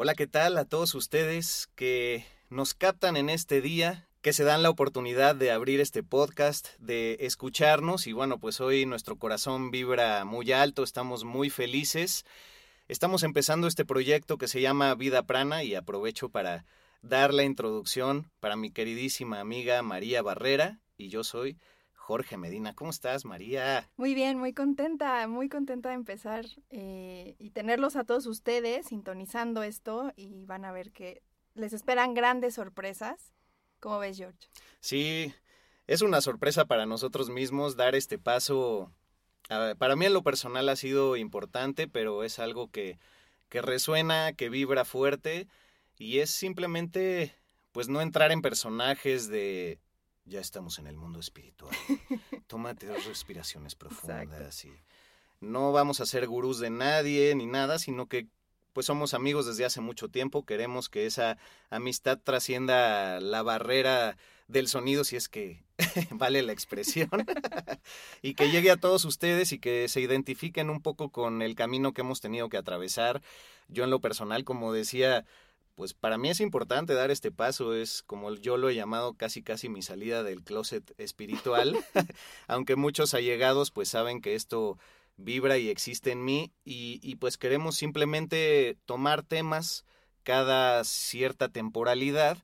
Hola, ¿qué tal a todos ustedes que nos captan en este día? que se dan la oportunidad de abrir este podcast, de escucharnos y bueno, pues hoy nuestro corazón vibra muy alto, estamos muy felices. Estamos empezando este proyecto que se llama Vida Prana y aprovecho para dar la introducción para mi queridísima amiga María Barrera y yo soy Jorge Medina. ¿Cómo estás, María? Muy bien, muy contenta, muy contenta de empezar eh, y tenerlos a todos ustedes sintonizando esto y van a ver que les esperan grandes sorpresas. ¿Cómo ves, George? Sí, es una sorpresa para nosotros mismos dar este paso. Para mí en lo personal ha sido importante, pero es algo que, que resuena, que vibra fuerte y es simplemente pues no entrar en personajes de ya estamos en el mundo espiritual. Tómate dos respiraciones profundas y no vamos a ser gurús de nadie ni nada, sino que pues somos amigos desde hace mucho tiempo, queremos que esa amistad trascienda la barrera del sonido, si es que vale la expresión, y que llegue a todos ustedes y que se identifiquen un poco con el camino que hemos tenido que atravesar. Yo en lo personal, como decía, pues para mí es importante dar este paso, es como yo lo he llamado casi casi mi salida del closet espiritual, aunque muchos allegados pues saben que esto vibra y existe en mí y, pues queremos simplemente tomar temas cada cierta temporalidad,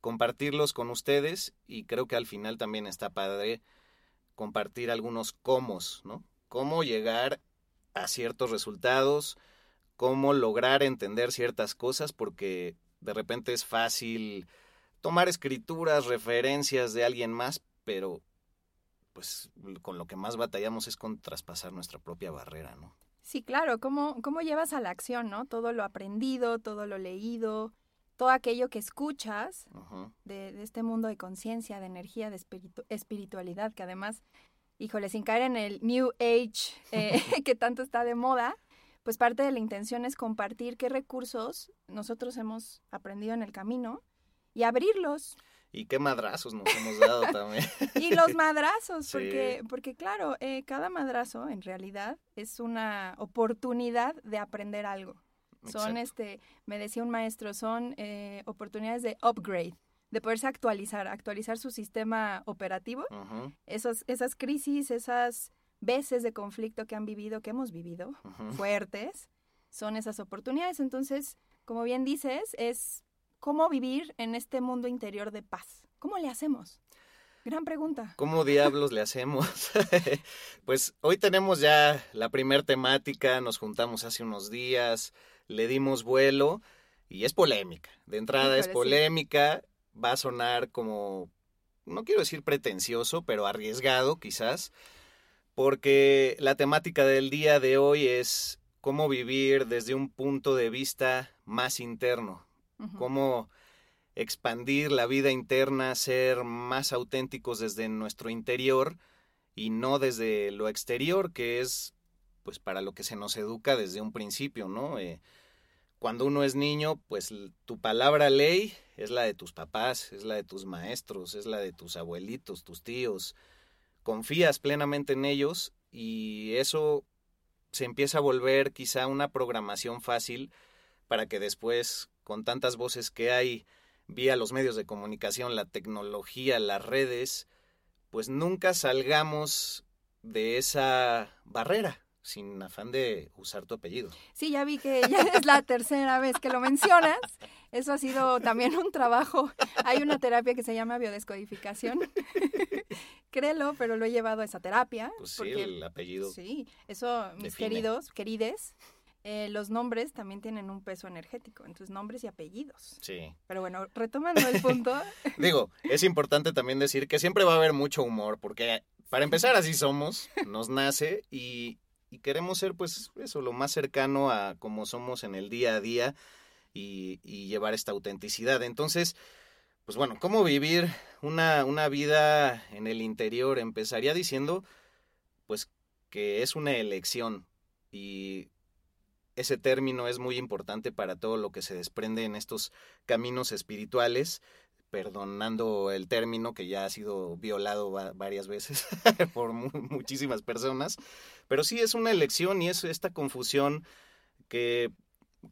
compartirlos con ustedes y creo que al final también está padre compartir algunos cómo, ¿no? Cómo llegar a ciertos resultados, cómo lograr entender ciertas cosas, porque de repente es fácil tomar escrituras, referencias de alguien más, pero pues con lo que más batallamos es con traspasar nuestra propia barrera, ¿no? Sí, claro, ¿cómo, cómo llevas a la acción, ¿no? Todo lo aprendido, todo lo leído, todo aquello que escuchas de, este mundo de conciencia, de energía, de espiritualidad, que además, híjole, sin caer en el New Age eh, que tanto está de moda, pues parte de la intención es compartir qué recursos nosotros hemos aprendido en el camino y abrirlos y qué madrazos nos hemos dado también. y los madrazos, porque, porque claro, eh, cada madrazo en realidad es una oportunidad de aprender algo. Son, este, me decía un maestro, son eh, oportunidades de upgrade, de poderse actualizar, actualizar su sistema operativo. Esos, esas crisis, esas veces de conflicto que han vivido, que hemos vivido, fuertes, son esas oportunidades. Entonces, como bien dices, es cómo vivir en este mundo interior de paz. ¿Cómo le hacemos? Gran pregunta. ¿Cómo diablos le hacemos? pues hoy tenemos ya la primer temática, nos juntamos hace unos días, le dimos vuelo y es polémica. De entrada es polémica, va a sonar como, no quiero decir pretencioso, pero arriesgado quizás, porque la temática del día de hoy es cómo vivir desde un punto de vista más interno, cómo expandir la vida interna, ser más auténticos desde nuestro interior y no desde lo exterior, que es pues para lo que se nos educa desde un principio, ¿no? Eh, cuando uno es niño, pues tu palabra ley es la de tus papás, es la de tus maestros, es la de tus abuelitos, tus tíos. Confías plenamente en ellos y eso se empieza a volver quizá una programación fácil para que después con tantas voces que hay vía los medios de comunicación, la tecnología, las redes, pues nunca salgamos de esa barrera sin afán de usar tu apellido. Sí, ya vi que ya es la tercera vez que lo mencionas. Eso ha sido también un trabajo. Hay una terapia que se llama biodescodificación. Créelo, pero lo he llevado a esa terapia. Pues sí, el apellido. Sí, eso, mis queridos, querides, eh, los nombres también tienen un peso energético, entonces nombres y apellidos. Sí. Pero bueno, retomando el punto. Digo, es importante también decir que siempre va a haber mucho humor, porque para empezar así somos, nos nace y queremos ser pues eso, lo más cercano a como somos en el día a día y, llevar esta autenticidad. Entonces, pues bueno, ¿cómo vivir una, una vida en el interior? Empezaría diciendo pues que es una elección y ese término es muy importante para todo lo que se desprende en estos caminos espirituales, perdonando el término que ya ha sido violado varias veces por muchísimas personas, pero sí es una elección y es esta confusión que,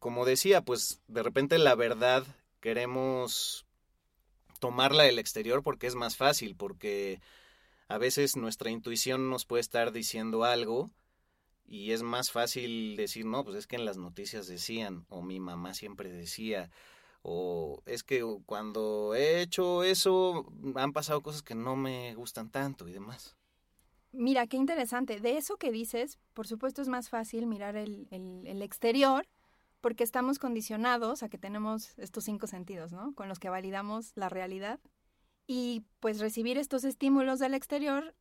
como decía, pues de repente la verdad queremos tomarla del exterior porque es más fácil, porque a veces nuestra intuición nos puede estar diciendo algo y es más fácil decir, no, pues es que en las noticias decían, o mi mamá siempre decía, o es que cuando he hecho eso han pasado cosas que no me gustan tanto y demás. Mira, qué interesante. De eso que dices, por supuesto es más fácil mirar el, el, exterior porque estamos condicionados a que tenemos estos cinco sentidos, ¿no? Con los que validamos la realidad. Y pues recibir estos estímulos del exterior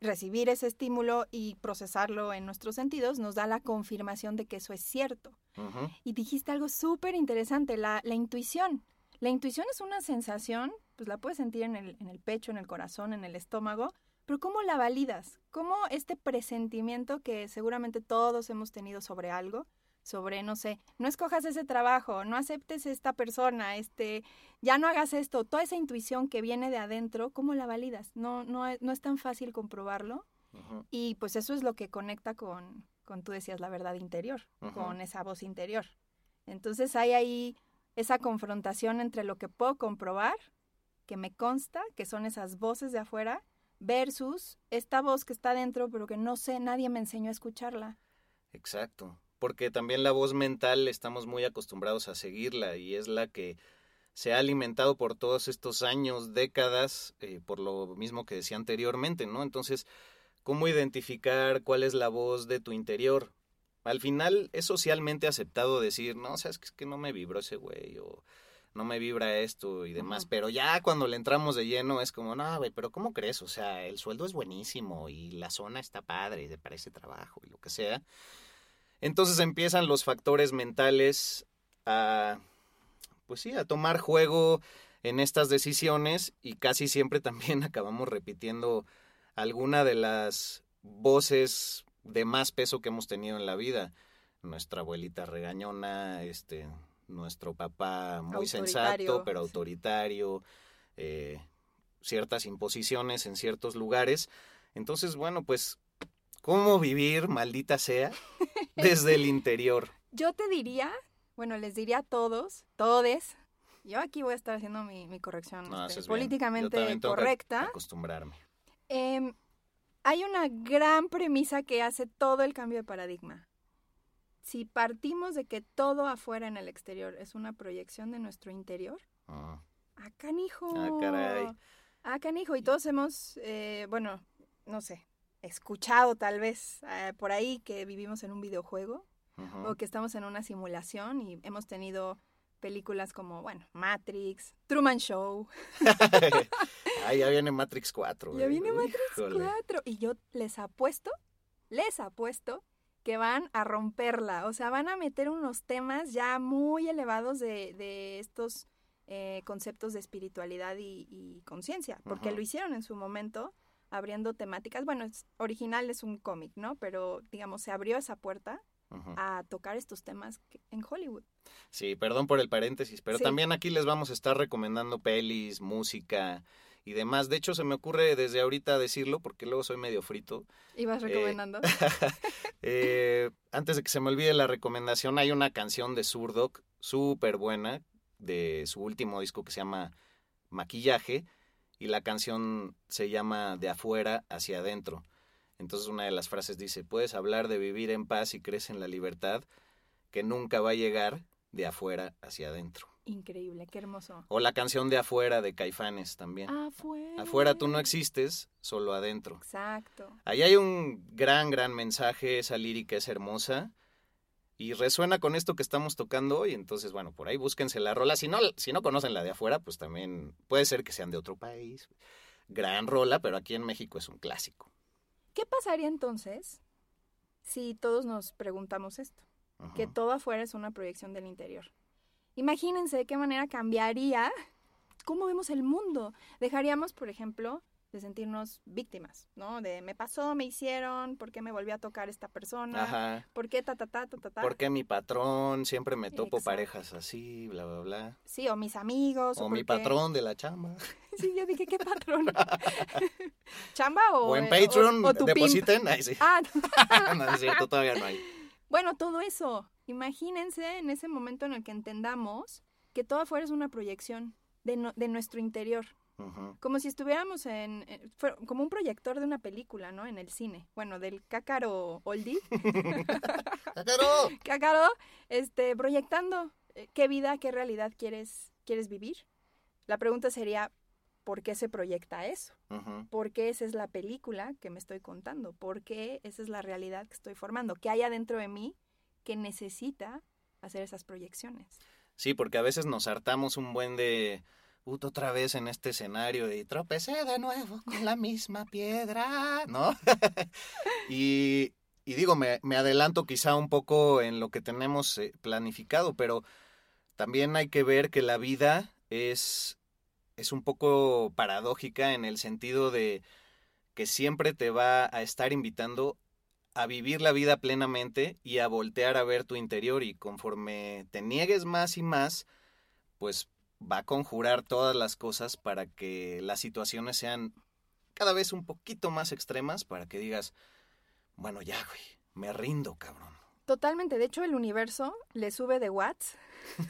recibir ese estímulo y procesarlo en nuestros sentidos nos da la confirmación de que eso es cierto. Y dijiste algo súper interesante, la, la, intuición. La intuición es una sensación, pues la puedes sentir en el, en el pecho, en el corazón, en el estómago, pero ¿cómo la validas? ¿Cómo este presentimiento que seguramente todos hemos tenido sobre algo, sobre, no sé, no escojas ese trabajo, no aceptes esta persona, este, ya no hagas esto, toda esa intuición que viene de adentro, ¿cómo la validas? No, no, no es tan fácil comprobarlo y pues eso es lo que conecta con, con tú decías, la verdad interior, con esa voz interior. Entonces hay ahí esa confrontación entre lo que puedo comprobar, que me consta, que son esas voces de afuera, versus esta voz que está dentro, pero que no sé, nadie me enseñó a escucharla. Exacto porque también la voz mental estamos muy acostumbrados a seguirla y es la que se ha alimentado por todos estos años, décadas, eh, por lo mismo que decía anteriormente, ¿no? Entonces, ¿cómo identificar cuál es la voz de tu interior? Al final es socialmente aceptado decir, no, o sea, es que no me vibró ese güey o no me vibra esto y demás, pero ya cuando le entramos de lleno es como, no, güey, pero ¿cómo crees? O sea, el sueldo es buenísimo y la zona está padre para ese trabajo y lo que sea. Entonces empiezan los factores mentales a, pues sí, a tomar juego en estas decisiones y casi siempre también acabamos repitiendo alguna de las voces de más peso que hemos tenido en la vida. Nuestra abuelita regañona, este, nuestro papá muy sensato, pero autoritario, eh, ciertas imposiciones en ciertos lugares. Entonces, bueno, pues cómo vivir, maldita sea, desde el interior. Yo te diría, bueno, les diría a todos, todes, yo aquí voy a estar haciendo mi, corrección este, políticamente correcta. acostumbrarme. Em, hay una gran premisa que hace todo el cambio de paradigma. Si partimos de que todo afuera en el exterior es una proyección de nuestro interior, ah, ah canijo. Ah, caray. Ah, canijo. Y todos hemos, eh, bueno, no sé, escuchado tal vez eh, por ahí que vivimos en un videojuego o que estamos en una simulación y hemos tenido películas como, bueno, Matrix, Truman Show. ah, ya viene Matrix 4. Ya viene Matrix 4. Y yo les apuesto, les apuesto que van a romperla. O sea, van a meter unos temas ya muy elevados de, de estos eh, conceptos de espiritualidad y, conciencia, porque lo hicieron en su momento abriendo temáticas. Bueno, es, original es un cómic, ¿no? Pero, digamos, se abrió esa puerta a tocar estos temas en Hollywood. Sí, perdón por el paréntesis, pero también aquí les vamos a estar recomendando pelis, música y demás. De hecho, se me ocurre desde ahorita decirlo porque luego soy medio frito. ¿Ibas eh, recomendando? Eh, antes de que se me olvide la recomendación, hay una canción de Surdoc súper buena de su último disco que se llama Maquillaje y la canción se llama De afuera hacia adentro. Entonces una de las frases dice, puedes hablar de vivir en paz y crees en la libertad, que nunca va a llegar de afuera hacia adentro. Increíble, qué hermoso. O la canción de afuera de Caifanes también. Afuera. Afuera tú no existes, solo adentro. Exacto. Ahí hay un gran, gran mensaje, esa lírica es hermosa y resuena con esto que estamos tocando hoy. Entonces, bueno, por ahí búsquense la rola. Si no, si no conocen la de afuera, pues también puede ser que sean de otro país. Gran rola, pero aquí en México es un clásico. ¿Qué pasaría entonces si todos nos preguntamos esto? Que todo afuera es una proyección del interior. Imagínense de qué manera cambiaría cómo vemos el mundo. Dejaríamos, por ejemplo, de sentirnos víctimas, ¿no? De me pasó, me hicieron, ¿por qué me volvió a tocar esta persona? Ajá. ¿Por qué ta ta ta ta ta? ¿Por qué mi patrón siempre me topo parejas así, bla bla bla? Sí, o mis amigos. O, mi patrón de la chamba. sí, yo dije, ¿qué patrón? ¿Chamba o O en Patreon depositen, ahí sí. Ah, no. no es cierto, todavía no hay. Bueno, todo eso. Imagínense en ese momento en el que entendamos que todo afuera es una proyección de, de nuestro interior. Como si estuviéramos en, como un proyector de una película, ¿no? En el cine. Bueno, del cácaro oldie. ¡Cácaro! cácaro, este, proyectando eh, qué vida, qué realidad quieres, quieres vivir. La pregunta sería, ¿por qué se proyecta eso? ¿Por qué esa es la película que me estoy contando? ¿Por qué esa es la realidad que estoy formando? ¿Qué hay adentro de mí que necesita hacer esas proyecciones? Sí, porque a veces nos hartamos un buen de otra vez en este escenario y tropecé de nuevo con la misma piedra, ¿no? y, digo, me, adelanto quizá un poco en lo que tenemos eh, planificado, pero también hay que ver que la vida es, es un poco paradójica en el sentido de que siempre te va a estar invitando a vivir la vida plenamente y a voltear a ver tu interior y conforme te niegues más y más, pues va a conjurar todas las cosas para que las situaciones sean cada vez un poquito más extremas para que digas, bueno, ya, güey, me rindo, cabrón. Totalmente, de hecho el universo le sube de watts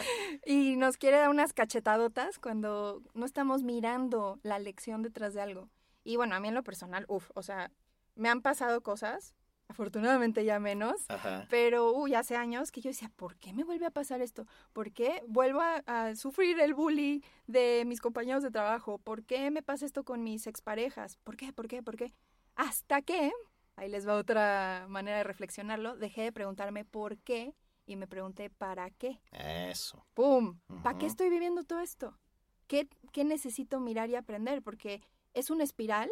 y nos quiere dar unas cachetadotas cuando no estamos mirando la lección detrás de algo. Y bueno, a mí en lo personal, uff, o sea, me han pasado cosas afortunadamente ya menos, pero uy, hace años que yo decía, ¿por qué me vuelve a pasar esto? ¿Por qué vuelvo a, sufrir el bully de mis compañeros de trabajo? ¿Por qué me pasa esto con mis exparejas? ¿Por qué? ¿Por qué? ¿Por qué? Hasta que, ahí les va otra manera de reflexionarlo, dejé de preguntarme por qué y me pregunté para qué. Eso. ¡Pum! ¿Para qué estoy viviendo todo esto? ¿Qué, ¿Qué necesito mirar y aprender? Porque es una espiral,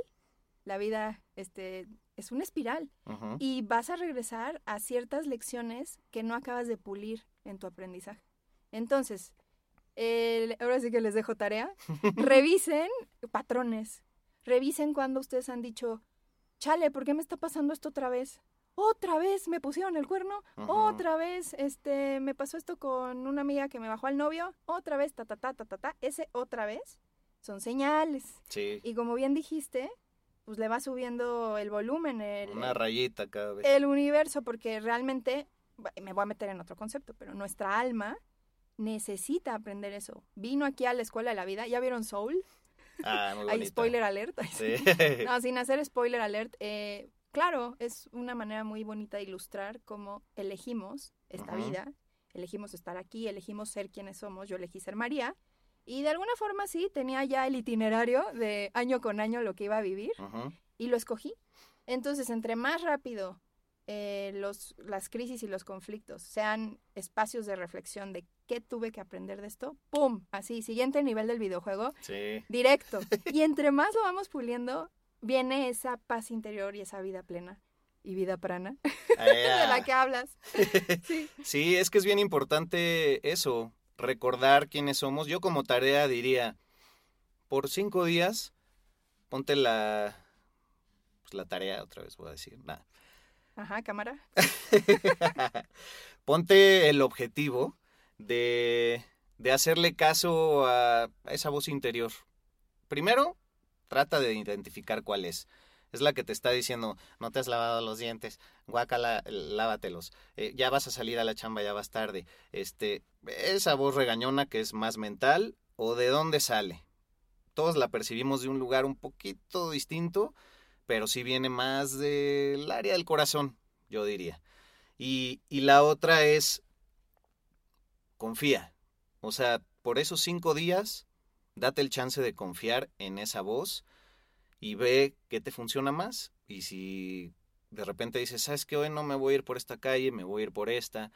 la vida este, es una espiral y vas a regresar a ciertas lecciones que no acabas de pulir en tu aprendizaje. Entonces, ahora sí que les dejo tarea, revisen patrones, revisen cuando ustedes han dicho, chale, ¿por qué me está pasando esto otra vez? Otra vez me pusieron el cuerno, otra vez este me pasó esto con una amiga que me bajó al novio, otra vez ta ta ta ta ta ta, ese otra vez son señales. Sí. Y como bien dijiste, pues le va subiendo el volumen. El, Una rayita cada vez. El universo, porque realmente, me voy a meter en otro concepto, pero nuestra alma necesita aprender eso. Vino aquí a la escuela de la vida, ¿ya vieron Soul? Ah, muy Hay spoiler alert. Sí. no, sin hacer spoiler alert, eh, claro, es una manera muy bonita de ilustrar cómo elegimos esta vida, elegimos estar aquí, elegimos ser quienes somos. Yo elegí ser María y de alguna forma sí, tenía ya el itinerario de año con año lo que iba a vivir y lo escogí. Entonces, entre más rápido eh, los, las crisis y los conflictos sean espacios de reflexión de qué tuve que aprender de esto, ¡pum! Así, siguiente nivel del videojuego, sí. directo. Y entre más lo vamos puliendo, viene esa paz interior y esa vida plena y vida prana de la que hablas. Sí. sí, es que es bien importante eso, recordar quiénes somos. Yo como tarea diría, por cinco días, ponte la, pues la tarea, otra vez voy a decir, nada. Ajá, cámara. ponte el objetivo de, de hacerle caso a esa voz interior. Primero, trata de identificar cuál es es la que te está diciendo, no te has lavado los dientes, guácala, lávatelos, eh, ya vas a salir a la chamba, ya vas tarde. Este, esa voz regañona que es más mental o de dónde sale. Todos la percibimos de un lugar un poquito distinto, pero sí viene más del área del corazón, yo diría. Y, y la otra es, confía. O sea, por esos cinco días, date el chance de confiar en esa voz y ve qué te funciona más. Y si de repente dices, ¿sabes qué? Hoy no me voy a ir por esta calle, me voy a ir por esta.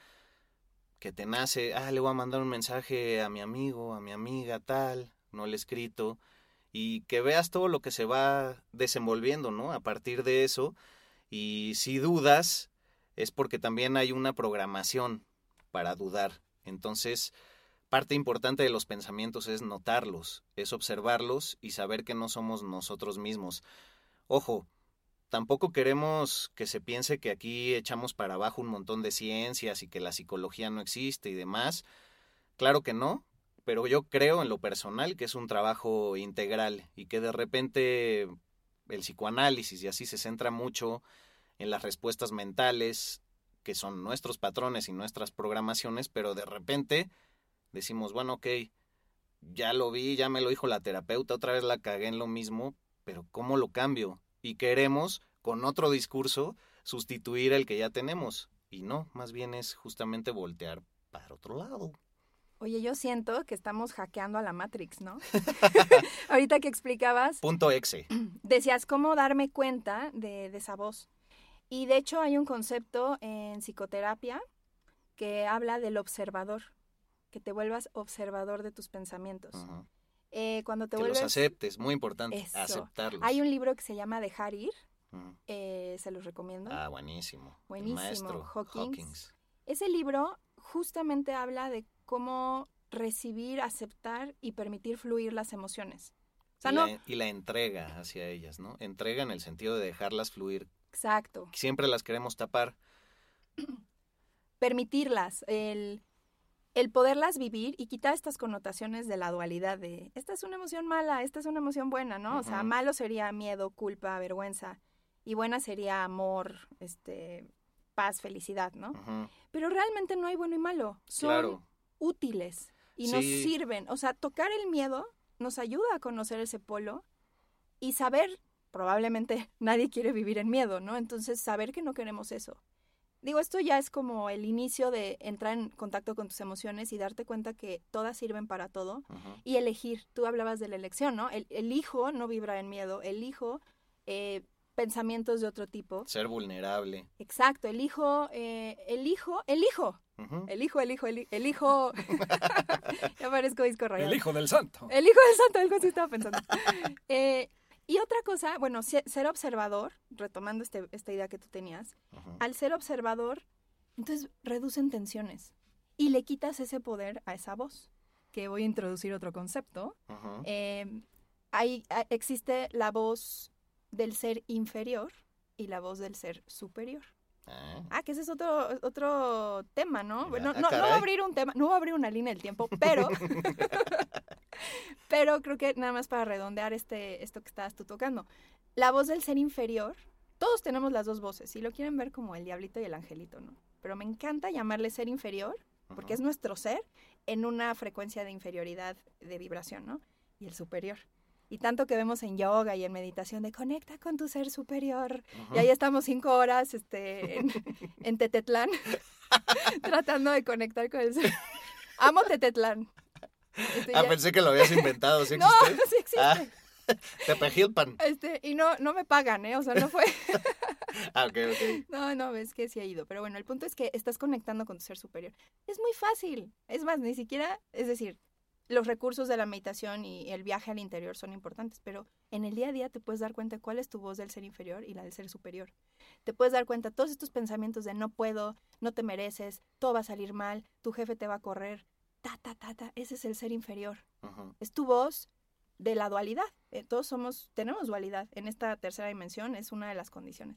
Que te nace, ah, le voy a mandar un mensaje a mi amigo, a mi amiga, tal, no le he escrito. Y que veas todo lo que se va desenvolviendo, ¿no? A partir de eso. Y si dudas, es porque también hay una programación para dudar. Entonces, parte importante de los pensamientos es notarlos, es observarlos y saber que no somos nosotros mismos. Ojo, tampoco queremos que se piense que aquí echamos para abajo un montón de ciencias y que la psicología no existe y demás. Claro que no, pero yo creo en lo personal que es un trabajo integral y que de repente el psicoanálisis y así se centra mucho en las respuestas mentales, que son nuestros patrones y nuestras programaciones, pero de repente decimos, bueno, ok, ya lo vi, ya me lo dijo la terapeuta, otra vez la cagué en lo mismo, pero ¿cómo lo cambio? Y queremos, con otro discurso, sustituir el que ya tenemos. Y no, más bien es justamente voltear para otro lado. Oye, yo siento que estamos hackeando a la Matrix, ¿no? Ahorita que explicabas. Punto exe. Decías cómo darme cuenta de, de, esa voz. Y de hecho hay un concepto en psicoterapia que habla del observador, que te vuelvas observador de tus pensamientos. eh, cuando te que vuelves... los aceptes, muy importante, Eso. aceptarlos. Hay un libro que se llama Dejar ir, eh, se los recomiendo. Ah, buenísimo. Buenísimo, maestro Hawkins. Hawkins. Ese libro justamente habla de cómo recibir, aceptar y permitir fluir las emociones. O sea, y, no... la, y, la, entrega hacia ellas, ¿no? Entrega en el sentido de dejarlas fluir. Exacto. Siempre las queremos tapar. Permitirlas, el, el poderlas vivir y quitar estas connotaciones de la dualidad de esta es una emoción mala, esta es una emoción buena, ¿no? Uh -huh. O sea, malo sería miedo, culpa, vergüenza y buena sería amor, este, paz, felicidad, ¿no? Uh -huh. Pero realmente no hay bueno y malo. Son claro útiles y sí. nos sirven. O sea, tocar el miedo nos ayuda a conocer ese polo y saber, probablemente nadie quiere vivir en miedo, ¿no? Entonces, saber que no queremos eso. Digo, esto ya es como el inicio de entrar en contacto con tus emociones y darte cuenta que todas sirven para todo uh -huh. y elegir. Tú hablabas de la elección, ¿no? El, el hijo no vibra en miedo, el hijo eh, pensamientos de otro tipo. Ser vulnerable. Exacto, el hijo, eh, el hijo, el hijo, Uh -huh. El hijo, el hijo, el, el hijo. ya parezco disco rayado. El hijo del santo. El hijo del santo, algo así estaba pensando. eh, y otra cosa, bueno, ser observador, retomando este, esta idea que tú tenías, al ser observador, entonces reducen tensiones y le quitas ese poder a esa voz. Que voy a introducir otro concepto. Eh, hay, existe la voz del ser inferior y la voz del ser superior. Ah. ah, que ese es otro, otro tema, ¿no? Ya, no, ah, no, no, va a abrir un tema, no va a abrir una línea del tiempo, pero, pero creo que nada más para redondear este, esto que estabas tú tocando. La voz del ser inferior, todos tenemos las dos voces, si lo quieren ver como el diablito y el angelito, ¿no? Pero me encanta llamarle ser inferior, porque uh -huh. es nuestro ser en una frecuencia de inferioridad de vibración, ¿no? Y el superior. Y tanto que vemos en yoga y en meditación de conecta con tu ser superior. Y ahí estamos cinco horas este, en, en Tetetlán tratando de conectar con el ser. Amo Tetetlán. Este, ah, ya... pensé que lo habías inventado. ¿Sí no, sí existe. Ah, Tepejilpan. Este, y no, no me pagan, ¿eh? O sea, no fue. ah, ok, ok. No, no, es que sí ha ido. Pero bueno, el punto es que estás conectando con tu ser superior. Es muy fácil. Es más, ni siquiera, es decir, los recursos de la meditación y el viaje al interior son importantes, pero en el día a día te puedes dar cuenta cuál es tu voz del ser inferior y la del ser superior. Te puedes dar cuenta todos estos pensamientos de no puedo, no te mereces, todo va a salir mal, tu jefe te va a correr, ta, ta, ta, ta, ese es el ser inferior. Uh -huh. Es tu voz de la dualidad. Eh, todos somos, tenemos dualidad en esta tercera dimensión, es una de las condiciones.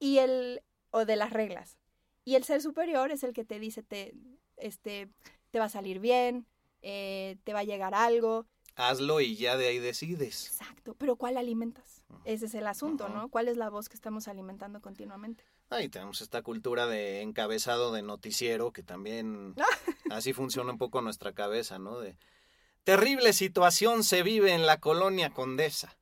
Y el, o de las reglas. Y el ser superior es el que te dice, te, este, te va a salir bien, eh, te va a llegar algo. Hazlo y ya de ahí decides. Exacto, pero ¿cuál alimentas? Uh -huh. Ese es el asunto, uh -huh. ¿no? ¿Cuál es la voz que estamos alimentando continuamente? Ahí tenemos esta cultura de encabezado de noticiero que también así funciona un poco nuestra cabeza, ¿no? De terrible situación se vive en la colonia Condesa.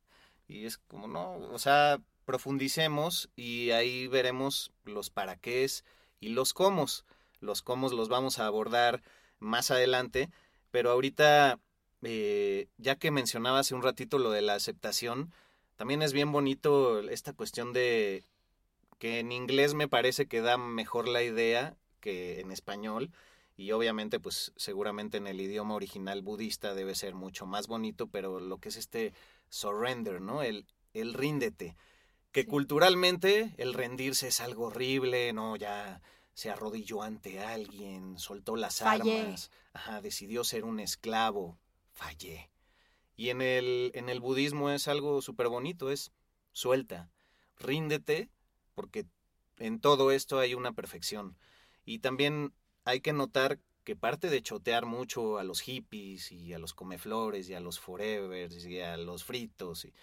Y es como, no, o sea, profundicemos y ahí veremos los para qué y los cómo. Los cómo los vamos a abordar más adelante pero ahorita, eh, ya que mencionaba hace un ratito lo de la aceptación, también es bien bonito esta cuestión de que en inglés me parece que da mejor la idea que en español y obviamente pues seguramente en el idioma original budista debe ser mucho más bonito, pero lo que es este surrender, ¿no? El, el ríndete, Que culturalmente el rendirse es algo horrible, ¿no? Ya se arrodilló ante alguien, soltó las armas, ajá, decidió ser un esclavo, fallé. Y en el, en el budismo es algo súper bonito, es suelta, ríndete, porque en todo esto hay una perfección. Y también hay que notar que parte de chotear mucho a los hippies y a los comeflores y a los forevers y a los fritos, y,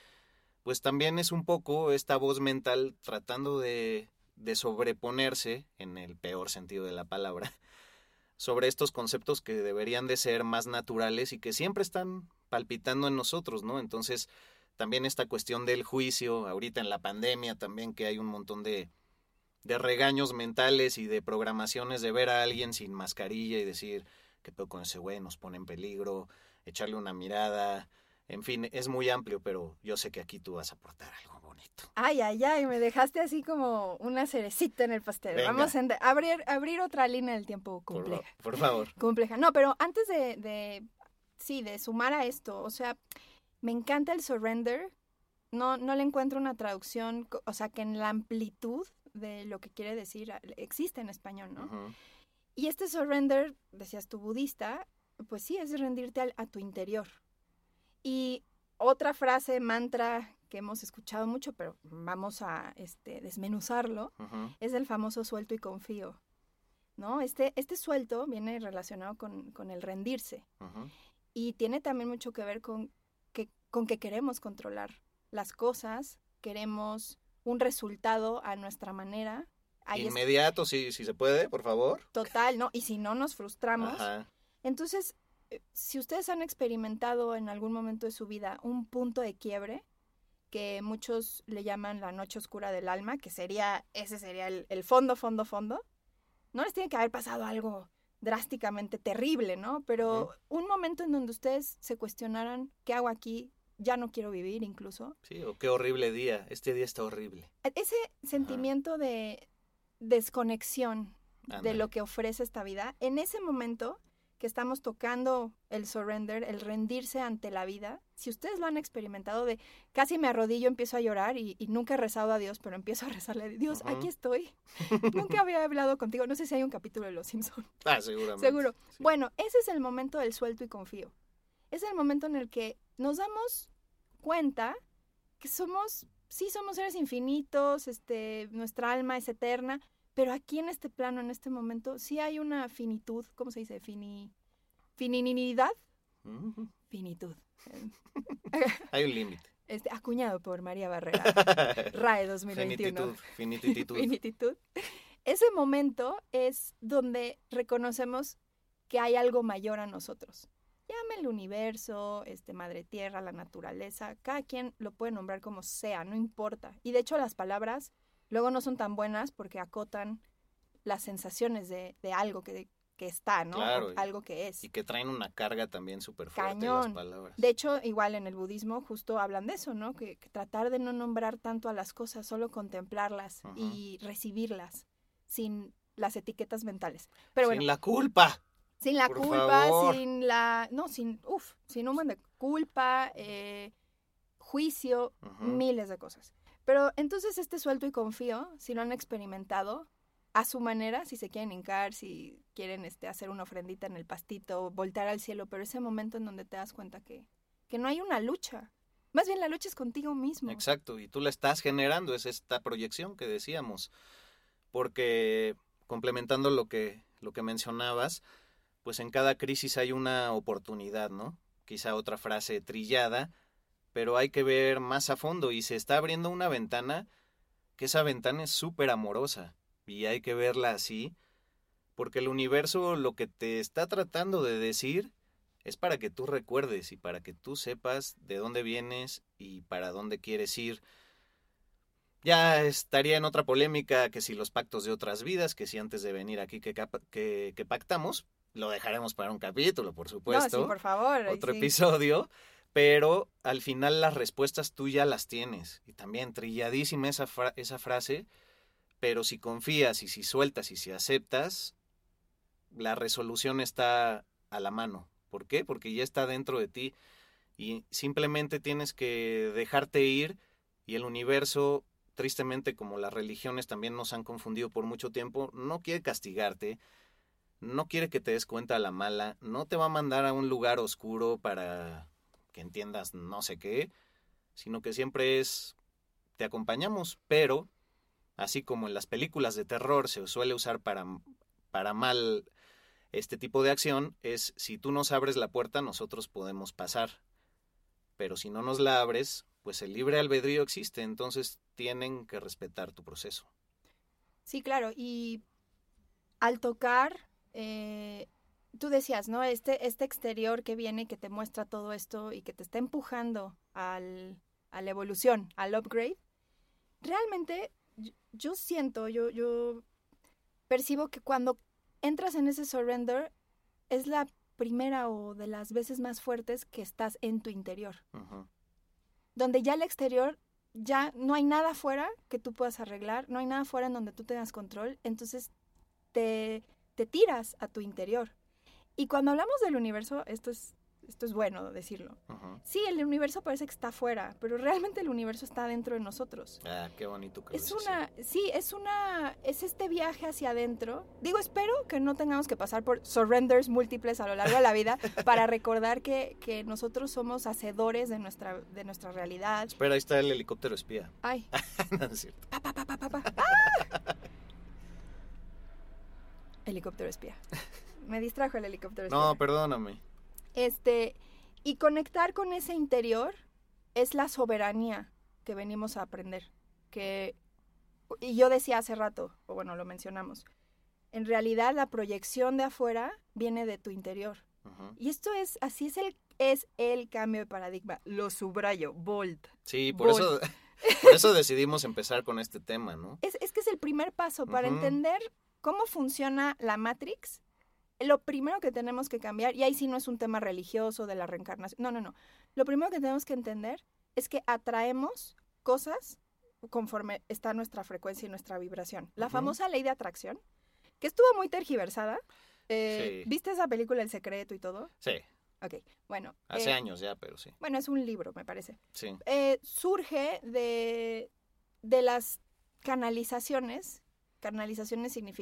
pues también es un poco esta voz mental tratando de, de sobreponerse, en el peor sentido de la palabra, sobre estos conceptos que deberían de ser más naturales y que siempre están palpitando en nosotros, ¿no? Entonces, también esta cuestión del juicio, ahorita en la pandemia también que hay un montón de, de regaños mentales y de programaciones de ver a alguien sin mascarilla y decir, que pedo con ese güey? Nos pone en peligro, echarle una mirada, en fin, es muy amplio, pero yo sé que aquí tú vas a aportar algo bonito. Ay, ay, ay, me dejaste así como una cerecita en el pastel. Vamos a abrir, abrir otra línea del tiempo compleja. Por, favor. Compleja. No, pero antes de, de, sí, de sumar a esto, o sea, me encanta el surrender. No, no le encuentro una traducción, o sea, que en la amplitud de lo que quiere decir existe en español, ¿no? Y este surrender, decías tú budista, pues sí, es rendirte a, tu interior. Y otra frase, mantra que hemos escuchado mucho, pero vamos a este, desmenuzarlo, es el famoso suelto y confío. ¿no? Este, este suelto viene relacionado con, con el rendirse. Y tiene también mucho que ver con que, con que queremos controlar las cosas, queremos un resultado a nuestra manera. Inmediato, si, si se puede, por favor. Total, ¿no? Y si no, nos frustramos. Entonces, eh, si ustedes han experimentado en algún momento de su vida un punto de quiebre, que muchos le llaman la noche oscura del alma, que sería, ese sería el, fondo, fondo, fondo, no les tiene que haber pasado algo drásticamente terrible, ¿no? Pero un momento en donde ustedes se cuestionaran, ¿qué hago aquí? ya no quiero vivir incluso. Sí, o qué horrible día, este día está horrible. E, ese sentimiento de desconexión de lo que ofrece esta vida, en ese momento que estamos tocando el surrender, el rendirse ante la vida, si ustedes lo han experimentado de casi me arrodillo, empiezo a llorar y, nunca he rezado a Dios, pero empiezo a rezarle, Dios, aquí estoy. nunca había hablado contigo, no sé si hay un capítulo de Los Simpsons. Ah, seguramente. Seguro. Bueno, ese es el momento del suelto y confío. Es el momento en el que nos damos cuenta que somos, sí somos seres infinitos, este, nuestra alma es eterna, pero aquí en este plano, en este momento, sí hay una finitud, ¿cómo se dice? Fini, fininidad. Finitud. hay un límite. Este, acuñado por María Barrera. RAE 2021. Finititud. Finititud. Ese momento es donde reconocemos que hay algo mayor a nosotros llame el universo, este, madre tierra, la naturaleza, cada quien lo puede nombrar como sea, no importa. Y de hecho las palabras luego no son tan buenas porque acotan las sensaciones de, algo que, que está, ¿no? algo que es. Y que traen una carga también súper fuerte las palabras. De hecho, igual en el budismo justo hablan de eso, ¿no? Que, tratar de no nombrar tanto a las cosas, solo contemplarlas y recibirlas sin las etiquetas mentales. Pero sin la culpa. Sin la culpa, sin la. No, sin. Uf, sin un de culpa, eh, juicio, miles de cosas. Pero entonces este suelto y confío, si lo han experimentado, a su manera, si se quieren hincar, si quieren este, hacer una ofrendita en el pastito, voltar al cielo, pero ese momento en donde te das cuenta que, que no hay una lucha. Más bien la lucha es contigo mismo. Exacto, y tú la estás generando, es esta proyección que decíamos. Porque complementando lo que, lo que mencionabas, pues en cada crisis hay una oportunidad, ¿no? Quizá otra frase trillada, pero hay que ver más a fondo y se está abriendo una ventana que esa ventana es súper amorosa y hay que verla así, porque el universo lo que te está tratando de decir es para que tú recuerdes y para que tú sepas de dónde vienes y para dónde quieres ir. Ya estaría en otra polémica que si los pactos de otras vidas, que si antes de venir aquí que, que, que pactamos, lo dejaremos para un capítulo, por supuesto. No, sí, por favor. Otro episodio. Pero al final las respuestas tú ya las tienes. Y también trilladísima esa, esa frase. Pero si confías y si sueltas y si aceptas, la resolución está a la mano. ¿Por qué? Porque ya está dentro de ti. Y simplemente tienes que dejarte ir y el universo tristemente como las religiones también nos han confundido por mucho tiempo, no quiere castigarte, no quiere que te des cuenta a la mala, no te va a mandar a un lugar oscuro para que entiendas no sé qué, sino que siempre es te acompañamos, pero así como en las películas de terror se suele usar para, para mal este tipo de acción, es si tú nos abres la puerta, nosotros podemos pasar. Pero si no nos la abres, pues el libre albedrío existe, entonces tienen que respetar tu proceso. Sí, claro, y al tocar, eh, tú decías, ¿no? Este, este exterior que viene, que te muestra todo esto y que te está empujando al, a la evolución, al upgrade, realmente yo, siento, yo, yo percibo que cuando entras en ese surrender es la primera o de las veces más fuertes que estás en tu interior. Donde ya el exterior, ya no hay nada afuera que tú puedas arreglar, no hay nada afuera en donde tú tengas control, entonces te, te tiras a tu interior. Y cuando hablamos del universo, esto es esto es bueno decirlo. Sí, el universo parece que está afuera, pero realmente el universo está dentro de nosotros. Ah, qué bonito que Es una, sí, es una, es este viaje hacia adentro. Digo, espero que no tengamos que pasar por surrenders múltiples a lo largo de la vida para recordar que, que nosotros somos hacedores de nuestra, de nuestra realidad. Espera, ahí está el helicóptero espía. Ay. no es cierto. Pa, pa, pa, ¡Ah! Helicóptero espía. Me distrajo el helicóptero. No, perdóname. Este, y conectar con ese interior es la soberanía que venimos a aprender. Que, y yo decía hace rato, o bueno, lo mencionamos, en realidad la proyección de afuera viene de tu interior. Y esto es, así es el, es el cambio de paradigma. Lo subrayo, bold. Sí, por eso, por eso decidimos empezar con este tema, ¿no? Es, es que es el primer paso para entender cómo funciona la Matrix lo primero que tenemos que cambiar, y ahí sí no es un tema religioso de la reencarnación, no, no, no. Lo primero que tenemos que entender es que atraemos cosas conforme está nuestra frecuencia y nuestra vibración. La famosa ley de atracción, que estuvo muy tergiversada. Eh, ¿Viste esa película El Secreto y todo? Sí. Ok, bueno. Hace eh, años ya, pero sí. Bueno, es un libro, me parece. Sí. Eh, surge de, de las canalizaciones. Canalizaciones significa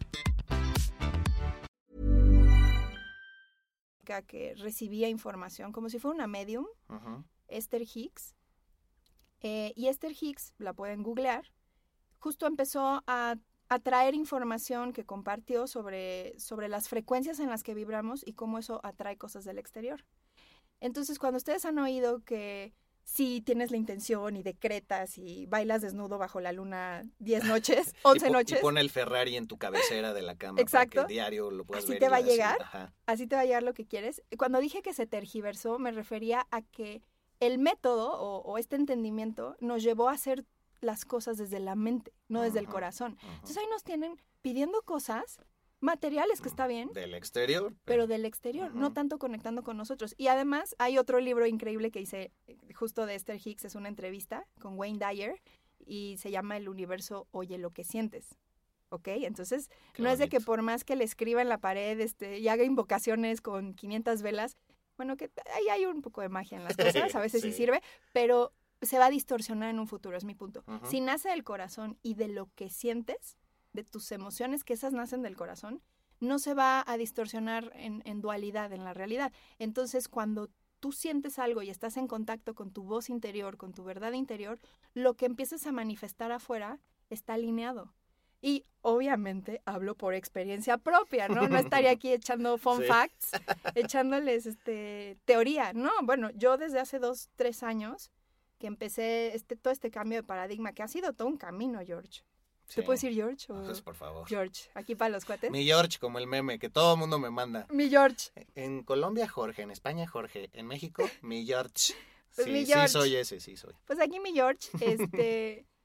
que recibía información como si fuera una medium, Esther Hicks. Eh, y Esther Hicks, la pueden googlear, justo empezó a, a, traer información que compartió sobre, sobre las frecuencias en las que vibramos y cómo eso atrae cosas del exterior. Entonces, cuando ustedes han oído que si tienes la intención y decretas y bailas desnudo bajo la luna 10 noches, 11 noches. Y pone el Ferrari en tu cabecera de la cama Exacto. para que el diario lo puedas así te va a llegar, así te va a llegar lo que quieres. Cuando dije que se tergiversó, me refería a que el método o, este entendimiento nos llevó a hacer las cosas desde la mente, no desde el corazón. Entonces ahí nos tienen pidiendo cosas materiales, que está bien. Del exterior. Pero, del exterior, no tanto conectando con nosotros. Y además hay otro libro increíble que hice eh, justo de Esther Hicks, es una entrevista con Wayne Dyer y se llama El universo oye lo que sientes. ¿Ok? Entonces, no es de que por más que le escriba en la pared este, y haga invocaciones con 500 velas, bueno, que ahí hay un poco de magia en las cosas, a veces sí, sirve, pero se va a distorsionar en un futuro, es mi punto. Si nace del corazón y de lo que sientes, de tus emociones, que esas nacen del corazón, no se va a distorsionar en, en dualidad en la realidad. Entonces, cuando tú sientes algo y estás en contacto con tu voz interior, con tu verdad interior, lo que empiezas a manifestar afuera está alineado. Y obviamente hablo por experiencia propia, ¿no? No estaría aquí echando fun facts, echándoles este, teoría. No, bueno, yo desde hace dos, tres años que empecé este, todo este cambio de paradigma, que ha sido todo un camino, George. ¿Te puedo decir George? Pues por favor. George, aquí para los cuates. Mi George, como el meme que todo el mundo me manda. Mi George. En Colombia, Jorge. En España, Jorge. En México, mi George. Pues sí, sí soy ese, sí soy. Pues aquí mi George, este...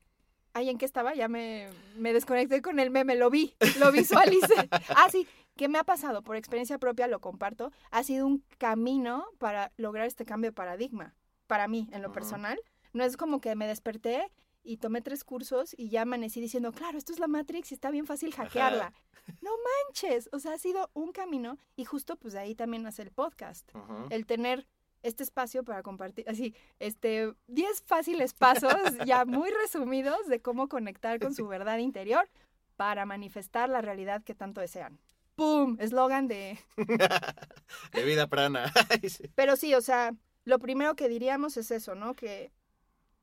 Ay, ¿en qué estaba? Ya me, me desconecté con el meme, lo vi, lo visualicé. ah, sí, ¿qué me ha pasado? Por experiencia propia lo comparto. Ha sido un camino para lograr este cambio de paradigma. Para mí, en lo personal. No es como que me desperté y tomé tres cursos y ya amanecí diciendo, claro, esto es la Matrix y está bien fácil hackearla. No manches, o sea, ha sido un camino y justo pues de ahí también nace el podcast. El tener este espacio para compartir, así, este, 10 fáciles pasos ya muy resumidos de cómo conectar con su verdad interior para manifestar la realidad que tanto desean. ¡Pum! Eslogan de... de vida prana. Pero sí, o sea, lo primero que diríamos es eso, ¿no? Que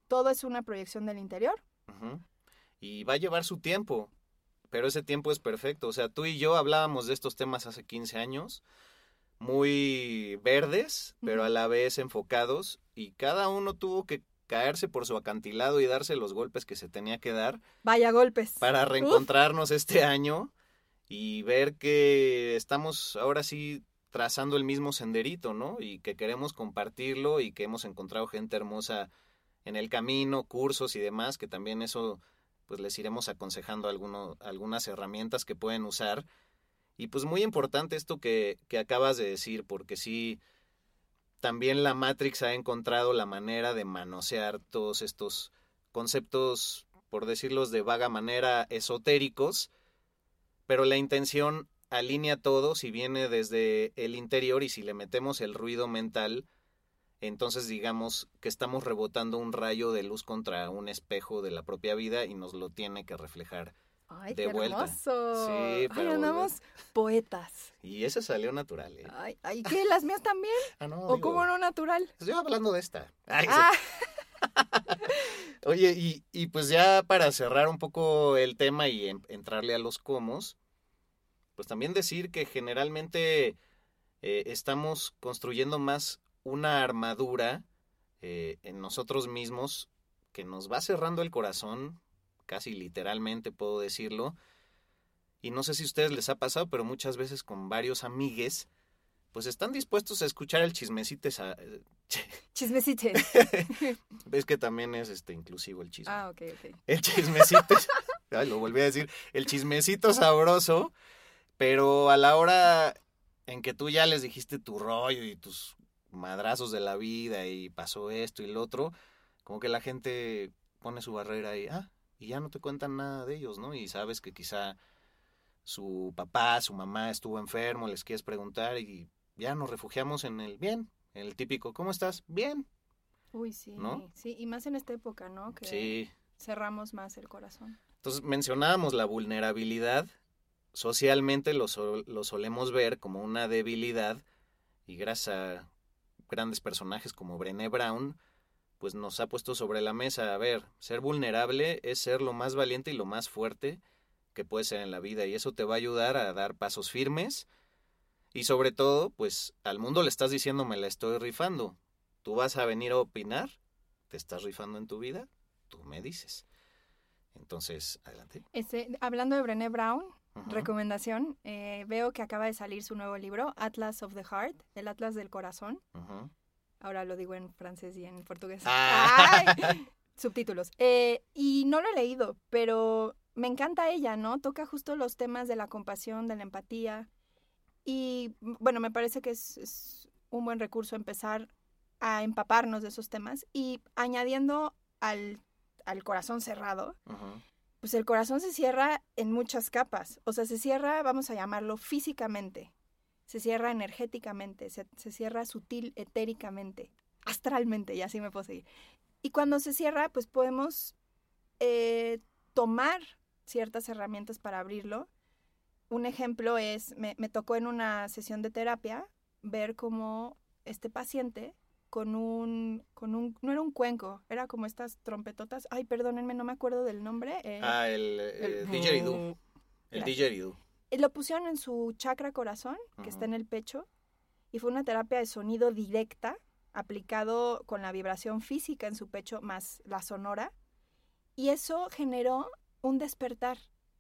todo es una proyección del interior. Y va a llevar su tiempo, pero ese tiempo es perfecto. O sea, tú y yo hablábamos de estos temas hace 15 años, muy verdes, pero a la vez enfocados, y cada uno tuvo que caerse por su acantilado y darse los golpes que se tenía que dar. Vaya golpes. Para reencontrarnos este año y ver que estamos ahora sí trazando el mismo senderito, ¿no? Y que queremos compartirlo y que hemos encontrado gente hermosa en el camino, cursos y demás, que también eso pues les iremos aconsejando alguno, algunas herramientas que pueden usar. Y pues muy importante esto que, que acabas de decir, porque sí, también la Matrix ha encontrado la manera de manosear todos estos conceptos, por decirlos de vaga manera, esotéricos, pero la intención alinea todo si viene desde el interior y si le metemos el ruido mental, entonces digamos que estamos rebotando un rayo de luz contra un espejo de la propia vida y nos lo tiene que reflejar Ay, de qué vuelta. Hermoso. Sí, pero Ay, andamos poetas. Y eso salió natural, ¿eh? Ay, ¿y qué? ¿Las mías también? Ah, no, ¿O cómo no natural? Estoy hablando de esta. ah. Oye, y, y, pues ya para cerrar un poco el tema y entrarle a los comos, pues también decir que generalmente eh, estamos construyendo más una armadura eh, en nosotros mismos que nos va cerrando el corazón, casi literalmente puedo decirlo. Y no sé si a ustedes les ha pasado, pero muchas veces con varios amigues, pues están dispuestos a escuchar el chismecito. Chismecito. Ves que también es este inclusivo el chisme. Ah, ok, ok. El chismecito. lo volví a decir. El chismecito sabroso, pero a la hora en que tú ya les dijiste tu rollo y tus madrazos de la vida y pasó esto y lo otro, como que la gente pone su barrera y, ah, y ya no te cuentan nada de ellos, ¿no? Y sabes que quizá su papá, su mamá estuvo enfermo, les quieres preguntar y ya nos refugiamos en el bien, en el típico, ¿cómo estás? Bien. Uy, sí, ¿no? sí, y más en esta época, ¿no? Que sí. cerramos más el corazón. Entonces mencionábamos la vulnerabilidad, socialmente lo, lo solemos ver como una debilidad y gracias a grandes personajes como Brené Brown, pues nos ha puesto sobre la mesa, a ver, ser vulnerable es ser lo más valiente y lo más fuerte que puede ser en la vida y eso te va a ayudar a dar pasos firmes y sobre todo, pues al mundo le estás diciendo me la estoy rifando. Tú vas a venir a opinar, te estás rifando en tu vida, tú me dices. Entonces, adelante. Este, hablando de Brené Brown, recomendación, eh, veo que acaba de salir su nuevo libro, Atlas of the Heart, el Atlas del Corazón. Ahora lo digo en francés y en portugués. Ah. subtítulos. Eh, y no lo he leído, pero me encanta ella, ¿no? Toca justo los temas de la compasión, de la empatía. Y bueno, me parece que es, un buen recurso empezar a empaparnos de esos temas y añadiendo al, al corazón cerrado, pues el corazón se cierra en muchas capas. O sea, se cierra, vamos a llamarlo físicamente, se cierra energéticamente, se, cierra sutil, etéricamente, astralmente, y así me puedo seguir. Y cuando se cierra, pues podemos eh, tomar ciertas herramientas para abrirlo. Un ejemplo es, me, me tocó en una sesión de terapia ver cómo este paciente con un, con un, no era un cuenco, era como estas trompetotas, ay, perdónenme, no me acuerdo del nombre. Eh, ah, el, el, didgeridoo. El didgeridoo. Lo pusieron en su chakra corazón, que está en el pecho, y fue una terapia de sonido directa, aplicado con la vibración física en su pecho más la sonora, y eso generó un despertar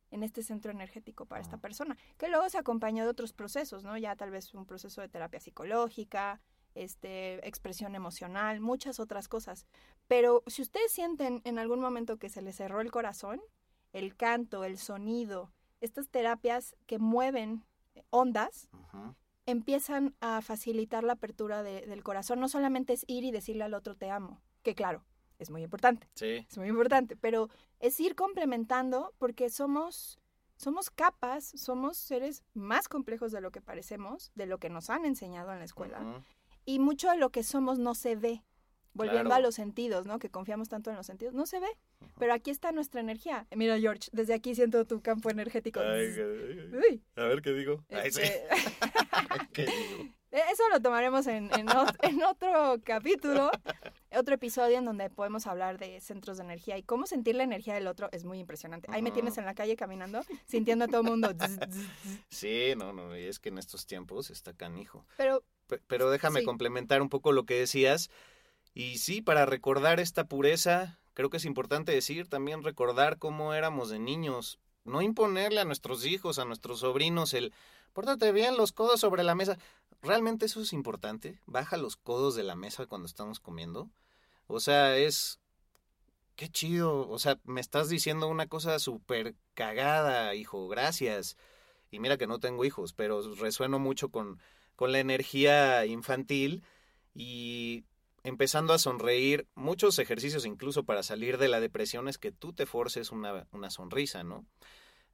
en este centro energético para esta persona, que luego se acompañó de otros procesos, ¿no? Ya tal vez un proceso de terapia psicológica, este, expresión emocional, muchas otras cosas. Pero si ustedes sienten en algún momento que se les cerró el corazón, el canto, el sonido, estas terapias que mueven ondas, empiezan a facilitar la apertura del corazón. No solamente es ir y decirle al otro te amo, que claro, es muy importante. Sí. Es muy importante, pero es ir complementando porque somos somos capas, somos seres más complejos de lo que parecemos, de lo que nos han enseñado en la escuela. Y mucho de lo que somos no se ve. Volviendo a los sentidos, ¿no? Que confiamos tanto en los sentidos, no se ve. Pero aquí está nuestra energía. Mira, George, desde aquí siento tu campo energético. a ver qué digo. Este, ¿Qué digo? E, eso lo tomaremos en, en, otro capítulo, otro episodio en donde podemos hablar de centros de energía y cómo sentir la energía del otro es muy impresionante. Ahí me tienes en la calle caminando, sintiendo a todo el mundo. Sí, no, no, es que en estos tiempos está canijo. Pero, pero déjame complementar un poco lo que decías. Y sí, para recordar esta pureza, creo que es importante decir también recordar cómo éramos de niños. No imponerle a nuestros hijos, a nuestros sobrinos el pórtate bien los codos sobre la mesa. ¿Realmente eso es importante? ¿Baja los codos de la mesa cuando estamos comiendo? O sea, es... Qué chido. O sea, me estás diciendo una cosa súper cagada, hijo. Gracias. Y mira que no tengo hijos, pero resueno mucho con, con la energía infantil y empezando a sonreír. Muchos ejercicios incluso para salir de la depresión es que tú te forces una, una sonrisa, ¿no?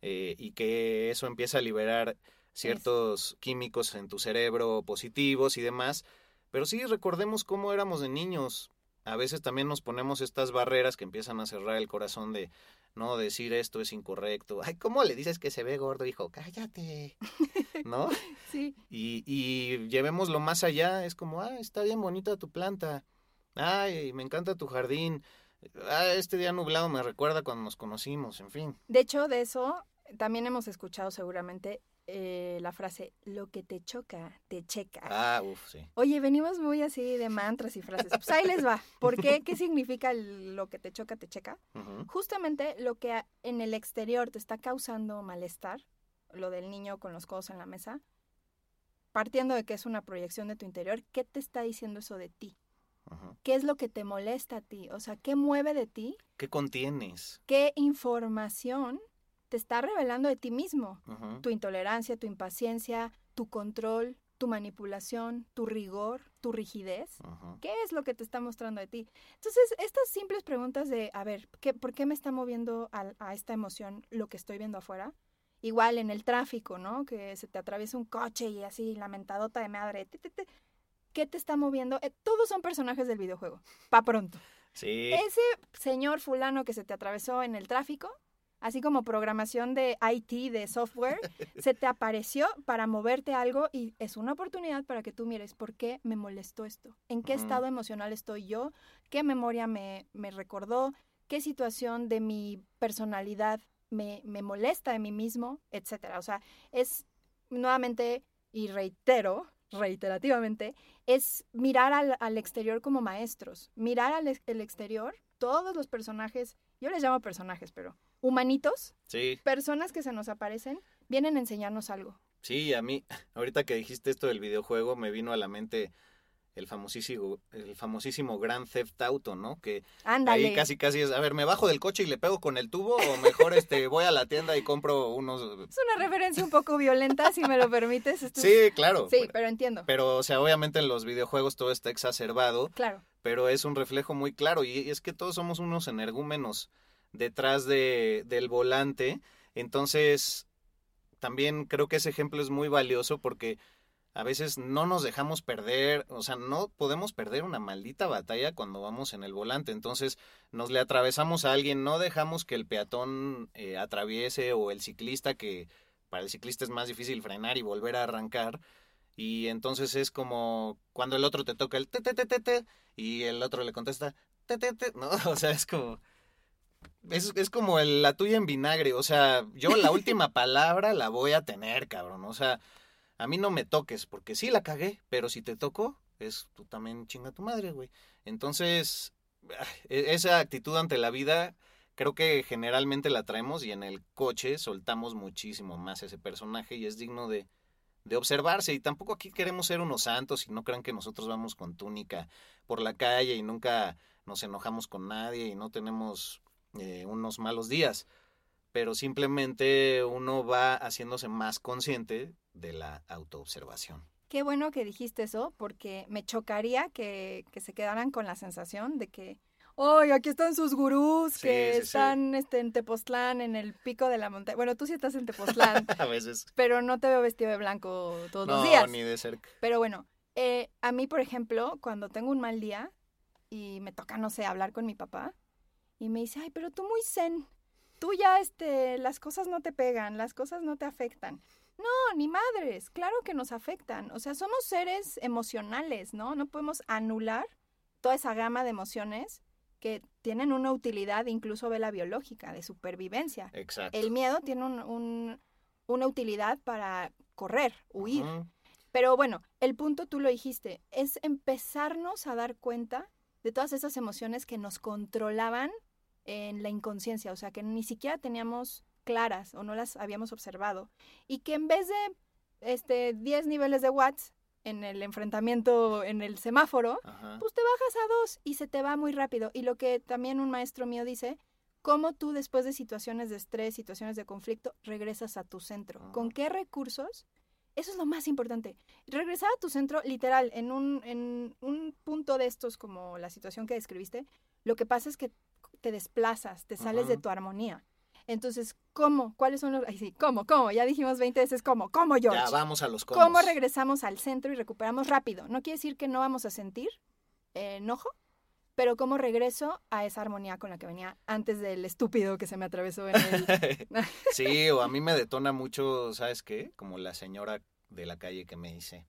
Eh, y que eso empieza a liberar ciertos químicos en tu cerebro positivos y demás. Pero sí, recordemos cómo éramos de niños. A veces también nos ponemos estas barreras que empiezan a cerrar el corazón de no decir esto es incorrecto. Ay, ¿cómo le dices que se ve gordo, hijo? Cállate. ¿No? sí. Y, y llevémoslo más allá. Es como, ah, está bien bonita tu planta. Ay, me encanta tu jardín. Ah, este día nublado me recuerda cuando nos conocimos, en fin. De hecho, de eso también hemos escuchado seguramente eh, la frase, lo que te choca, te checa. Ah, uff, sí. Oye, venimos muy así de mantras y frases. Pues ahí les va. ¿Por qué? ¿Qué significa lo que te choca, te checa? Justamente lo que en el exterior te está causando malestar, lo del niño con los codos en la mesa, partiendo de que es una proyección de tu interior, ¿qué te está diciendo eso de ti? ¿Qué es lo que te molesta a ti? O sea, ¿qué mueve de ti? ¿Qué contienes? ¿Qué información te está revelando de ti mismo. Tu intolerancia, tu impaciencia, tu control, tu manipulación, tu rigor, tu rigidez. ¿Qué es lo que te está mostrando de ti? Entonces, estas simples preguntas de, a ver, ¿qué, ¿por qué me está moviendo a, esta emoción lo que estoy viendo afuera? Igual en el tráfico, ¿no? Que se te atraviesa un coche y así, lamentadota de madre. ¿Qué te está moviendo? Eh, todos son personajes del videojuego. Pa' pronto. Sí. Ese señor fulano que se te atravesó en el tráfico así como programación de IT, de software, se te apareció para moverte algo y es una oportunidad para que tú mires por qué me molestó esto, en qué estado emocional estoy yo, qué memoria me, me recordó, qué situación de mi personalidad me, me molesta de mí mismo, etcétera. O sea, es nuevamente, y reitero, reiterativamente, es mirar al, al exterior como maestros, mirar al el exterior, todos los personajes, yo les llamo personajes, pero humanitos, sí. personas que se nos aparecen, vienen a enseñarnos algo. Sí, a mí, ahorita que dijiste esto del videojuego, me vino a la mente el famosísimo, el famosísimo Grand Theft Auto, ¿no? Que ahí casi casi es, a ver, ¿me bajo del coche y le pego con el tubo o mejor este voy a la tienda y compro unos Es una referencia un poco violenta, si me lo permites. sí, claro. Sí, pero entiendo. Pero o sea, obviamente en los videojuegos todo está exacerbado. Claro. Pero es un reflejo muy claro y es que todos somos unos energúmenos detrás de, del volante. Entonces, también creo que ese ejemplo es muy valioso porque a veces no nos dejamos perder, o sea, no podemos perder una maldita batalla cuando vamos en el volante. Entonces, nos le atravesamos a alguien, no dejamos que el peatón eh, atraviese o el ciclista, que para el ciclista es más difícil frenar y volver a arrancar. Y entonces es como cuando el otro te toca el te, te, te, te, te y el otro le contesta te, te, te, no, o sea, es como es, es como la tuya en vinagre, o sea, yo la última palabra la voy a tener, cabrón, o sea, a mí no me toques, porque sí la cagué, pero si te toco, es tú también chinga tu madre, güey. Entonces, e, esa actitud ante la vida creo que generalmente la traemos y en el coche soltamos muchísimo más ese personaje y es digno de, de observarse. Y tampoco aquí queremos ser unos santos y no crean que nosotros vamos con túnica por la calle y nunca nos enojamos con nadie y no tenemos eh, unos malos días. Pero simplemente uno va haciéndose más consciente de la autoobservación. Qué bueno que dijiste eso, porque me chocaría que, que se quedaran con la sensación de que ¡Ay, aquí están sus gurús que están Este, en Tepoztlán, en el pico de la montaña! Bueno, tú sí estás en Tepoztlán. a veces. Pero no te veo vestido de blanco todos los días. No, ni de cerca. Pero bueno, eh, a mí, por ejemplo, cuando tengo un mal día y me toca, no sé, hablar con mi papá, y me dice, ay, pero tú muy zen, tú ya, este, las cosas no te pegan, las cosas no te afectan. No, ni madres, claro que nos afectan. O sea, somos seres emocionales, ¿no? No podemos anular toda esa gama de emociones que tienen una utilidad incluso de la biológica, de supervivencia. Exacto. El miedo tiene un, una utilidad para correr, huir. Pero bueno, el punto tú lo dijiste, es empezarnos a dar cuenta de todas esas emociones que nos controlaban en la inconsciencia, o sea, que ni siquiera teníamos claras o no las habíamos observado y que en vez de este 10 niveles de watts en el enfrentamiento en el semáforo, pues te bajas a dos y se te va muy rápido. Y lo que también un maestro mío dice, cómo tú después de situaciones de estrés, situaciones de conflicto, regresas a tu centro. ¿Con ah. qué recursos? Eso es lo más importante. Regresar a tu centro, literal, en un, en un punto de estos como la situación que describiste, lo que pasa es que te desplazas, te sales de tu armonía. Entonces, ¿cómo? ¿Cuáles son los...? Ay, sí, ¿cómo? ¿Cómo? Ya dijimos 20 veces ¿cómo? ¿Cómo, George? Ya, vamos a los cómo. ¿Cómo regresamos al centro y recuperamos rápido? No quiere decir que no vamos a sentir enojo, pero cómo regreso a esa armonía con la que venía antes del estúpido que se me atravesó en el... sí, o a mí me detona mucho, ¿sabes qué? Como la señora de la calle que me dice...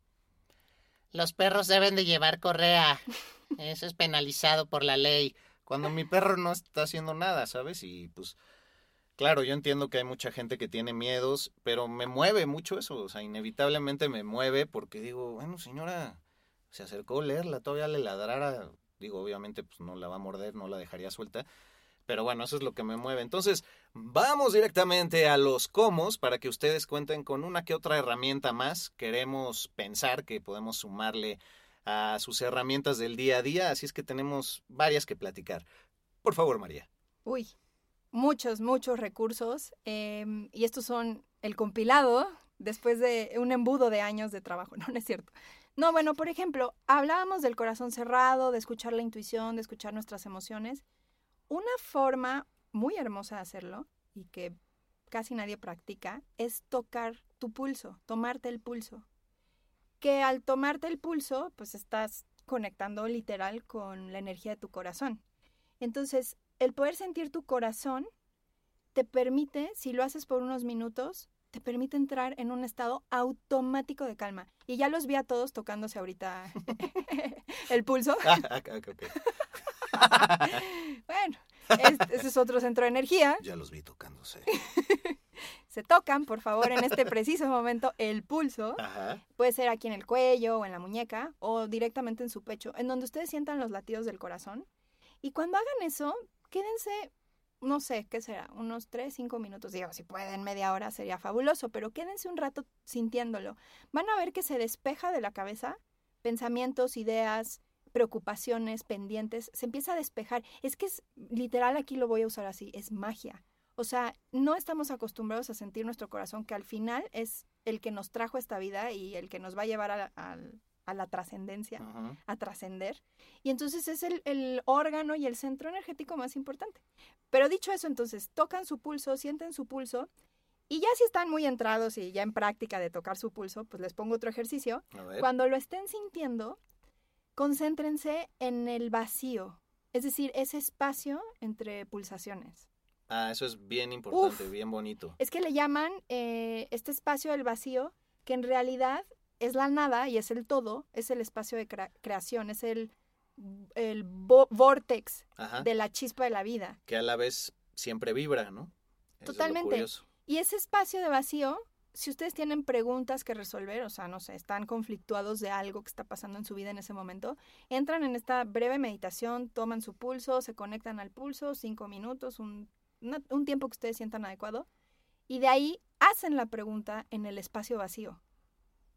Los perros deben de llevar correa. Eso es penalizado por la ley. Cuando mi perro no está haciendo nada, ¿sabes? Y pues Claro, yo entiendo que hay mucha gente que tiene miedos, pero me mueve mucho eso, o sea, inevitablemente me mueve porque digo, bueno, señora, se acercó a leerla, todavía le ladrara, digo, obviamente pues no la va a morder, no la dejaría suelta, pero bueno, eso es lo que me mueve. Entonces, vamos directamente a los comos para que ustedes cuenten con una que otra herramienta más. Queremos pensar que podemos sumarle a sus herramientas del día a día, así es que tenemos varias que platicar. Por favor, María. Uy, muchos, muchos recursos em, y estos son el compilado después de un embudo de años de trabajo, no, no es cierto. No, bueno, por ejemplo, hablábamos del corazón cerrado, de escuchar la intuición, de escuchar nuestras emociones. Una forma muy hermosa de hacerlo y que casi nadie practica es tocar tu pulso, tomarte el pulso. Que al tomarte el pulso, pues estás conectando literal con la energía de tu corazón. Entonces, el poder sentir tu corazón te permite, si lo haces por unos minutos, te permite entrar en un estado automático de calma. Y ya los vi a todos tocándose ahorita el pulso. Ah, bueno, ese es otro centro de energía. Ya los vi tocándose. Se tocan, por favor, en este preciso momento el pulso. Puede ser aquí en el cuello o en la muñeca o directamente en su pecho, en donde ustedes sientan los latidos del corazón. Y cuando hagan eso, quédense, no sé, ¿qué será? Unos tres, cinco minutos. Digo, si pueden media hora sería fabuloso, pero quédense un rato sintiéndolo. Van a ver que se despeja de la cabeza pensamientos, ideas, preocupaciones, pendientes, se empieza a despejar. Es que es literal, aquí lo voy a usar así, es magia. O sea, no estamos acostumbrados a sentir nuestro corazón, que al final es el que nos trajo esta vida y el que nos va a llevar a la trascendencia, a trascender. Y entonces es el, órgano y el centro energético más importante. Pero dicho eso, entonces tocan su pulso, sienten su pulso. Y ya si están muy entrados y ya en práctica de tocar su pulso, pues les pongo otro ejercicio. Cuando lo estén sintiendo, concéntrense en el vacío, es decir, ese espacio entre pulsaciones. Ah, eso es bien importante, bien bonito. Es que le llaman eh, este espacio del vacío, que en realidad es la nada y es el todo, es el espacio de creación, es el, el vortex de la chispa de la vida. Que a la vez siempre vibra, ¿no? Totalmente. y ese espacio de vacío si ustedes tienen preguntas que resolver, o sea, no sé, están conflictuados de algo que está pasando en su vida en ese momento, entran en esta breve meditación, toman su pulso, se conectan al pulso, cinco minutos, un, un tiempo que ustedes sientan adecuado, y de ahí hacen la pregunta en el espacio vacío.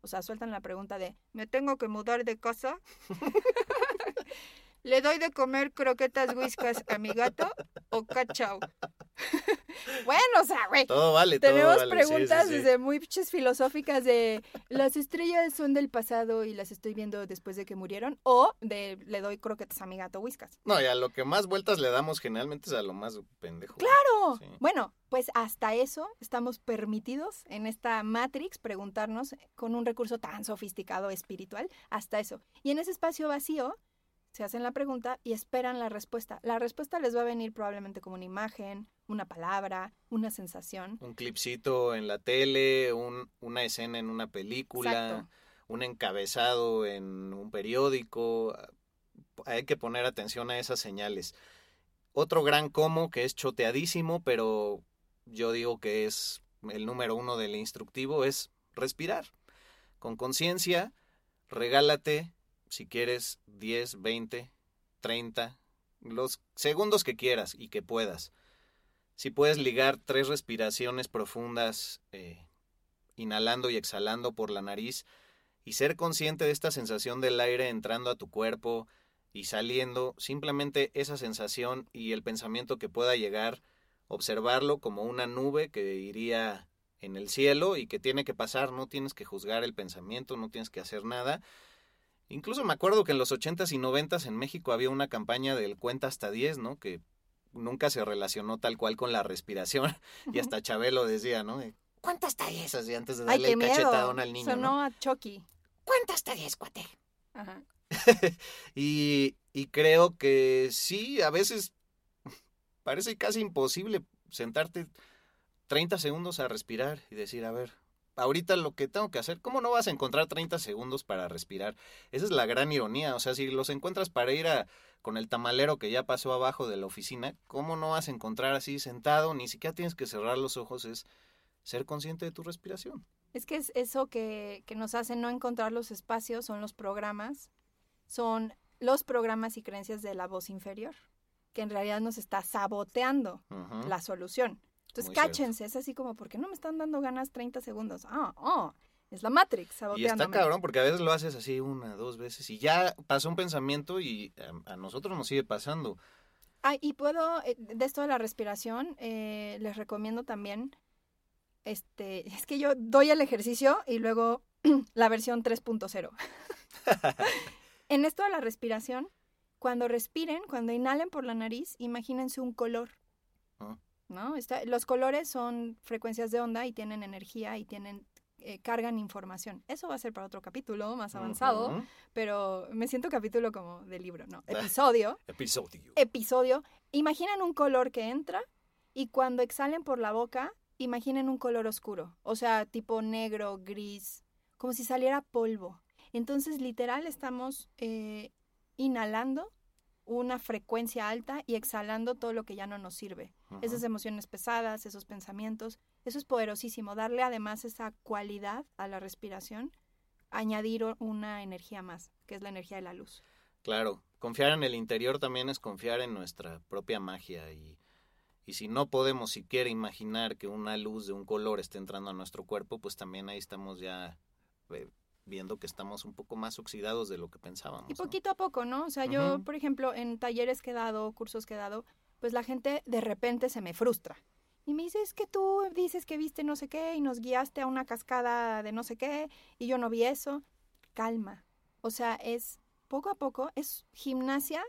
O sea, sueltan la pregunta de, ¿me tengo que mudar de casa? ¿Le doy de comer croquetas whiskas a mi gato o cachao? bueno, o sea, güey. Todo vale, Tenemos todo vale. preguntas desde muy filosóficas de las estrellas son del pasado y las estoy viendo después de que murieron o de le doy croquetas a mi gato whiskas. No, y a lo que más vueltas le damos generalmente es a lo más pendejo. Claro. Bueno, pues hasta eso estamos permitidos en esta Matrix preguntarnos con un recurso tan sofisticado espiritual, hasta eso. Y en ese espacio vacío se hacen la pregunta y esperan la respuesta. La respuesta les va a venir probablemente como una imagen, una palabra, una sensación. Un clipcito en la tele, un, una escena en una película, un encabezado en un periódico. Hay que poner atención a esas señales. Otro gran como que es choteadísimo, pero yo digo que es el número uno del instructivo, es respirar. Con conciencia, regálate si quieres 10, 20, 30, los segundos que quieras y que puedas. Si puedes ligar tres respiraciones profundas, eh, inhalando y exhalando por la nariz, y ser consciente de esta sensación del aire entrando a tu cuerpo y saliendo, simplemente esa sensación y el pensamiento que pueda llegar, observarlo como una nube que iría en el cielo y que tiene que pasar, no tienes que juzgar el pensamiento, no tienes que hacer nada, Incluso me acuerdo que en los 80s y 90s en México había una campaña del cuenta hasta 10, ¿no? Que nunca se relacionó tal cual con la respiración. Y hasta Chabelo decía, ¿no? Cuenta hasta 10, así antes de darle el cachetadón al niño. Sonó a Chucky. Cuenta hasta 10, cuate. Ajá. y, y creo que sí, a veces parece casi imposible sentarte 30 segundos a respirar y decir, a ver, ahorita lo que tengo que hacer, ¿cómo no vas a encontrar 30 segundos para respirar? Esa es la gran ironía, o sea, si los encuentras para ir a con el tamalero que ya pasó abajo de la oficina, ¿cómo no vas a encontrar así sentado? Ni siquiera tienes que cerrar los ojos, es ser consciente de tu respiración. Es que es eso que, que nos hace no encontrar los espacios, son los programas, son los programas y creencias de la voz inferior, que en realidad nos está saboteando la solución. Entonces, cáchense, es así como, ¿por qué no me están dando ganas 30 segundos? Ah, oh, es la Matrix Y está cabrón, porque a veces lo haces así una, dos veces y ya pasó un pensamiento y a, nosotros nos sigue pasando. Ah, y puedo, eh, de esto de la respiración, eh, les recomiendo también, este, es que yo doy el ejercicio y luego la versión 3.0. en esto de la respiración, cuando respiren, cuando inhalen por la nariz, imagínense un color. Ah. ¿No? los colores son frecuencias de onda y tienen energía y tienen eh, cargan información. Eso va a ser para otro capítulo más avanzado, pero me siento capítulo como de libro, ¿no? Episodio. episodio. Episodio. Imaginen un color que entra y cuando exhalen por la boca, imaginen un color oscuro, o sea, tipo negro, gris, como si saliera polvo. Entonces, literal, estamos eh, inhalando una frecuencia alta y exhalando todo lo que ya no nos sirve. Esas emociones pesadas, esos pensamientos, eso es poderosísimo. Darle además esa cualidad a la respiración, añadir una energía más, que es la energía de la luz. Claro, confiar en el interior también es confiar en nuestra propia magia y, y si no podemos siquiera imaginar que una luz de un color esté entrando a nuestro cuerpo, pues también ahí estamos ya viendo que estamos un poco más oxidados de lo que pensábamos. Y poquito a poco, ¿no? O sea, yo, por ejemplo, en talleres que he dado, cursos que he dado, pues la gente de repente se me frustra. Y me dice, es que tú dices que viste no sé qué y nos guiaste a una cascada de no sé qué y yo no vi eso. Calma. O sea, es poco a poco, es gimnasia,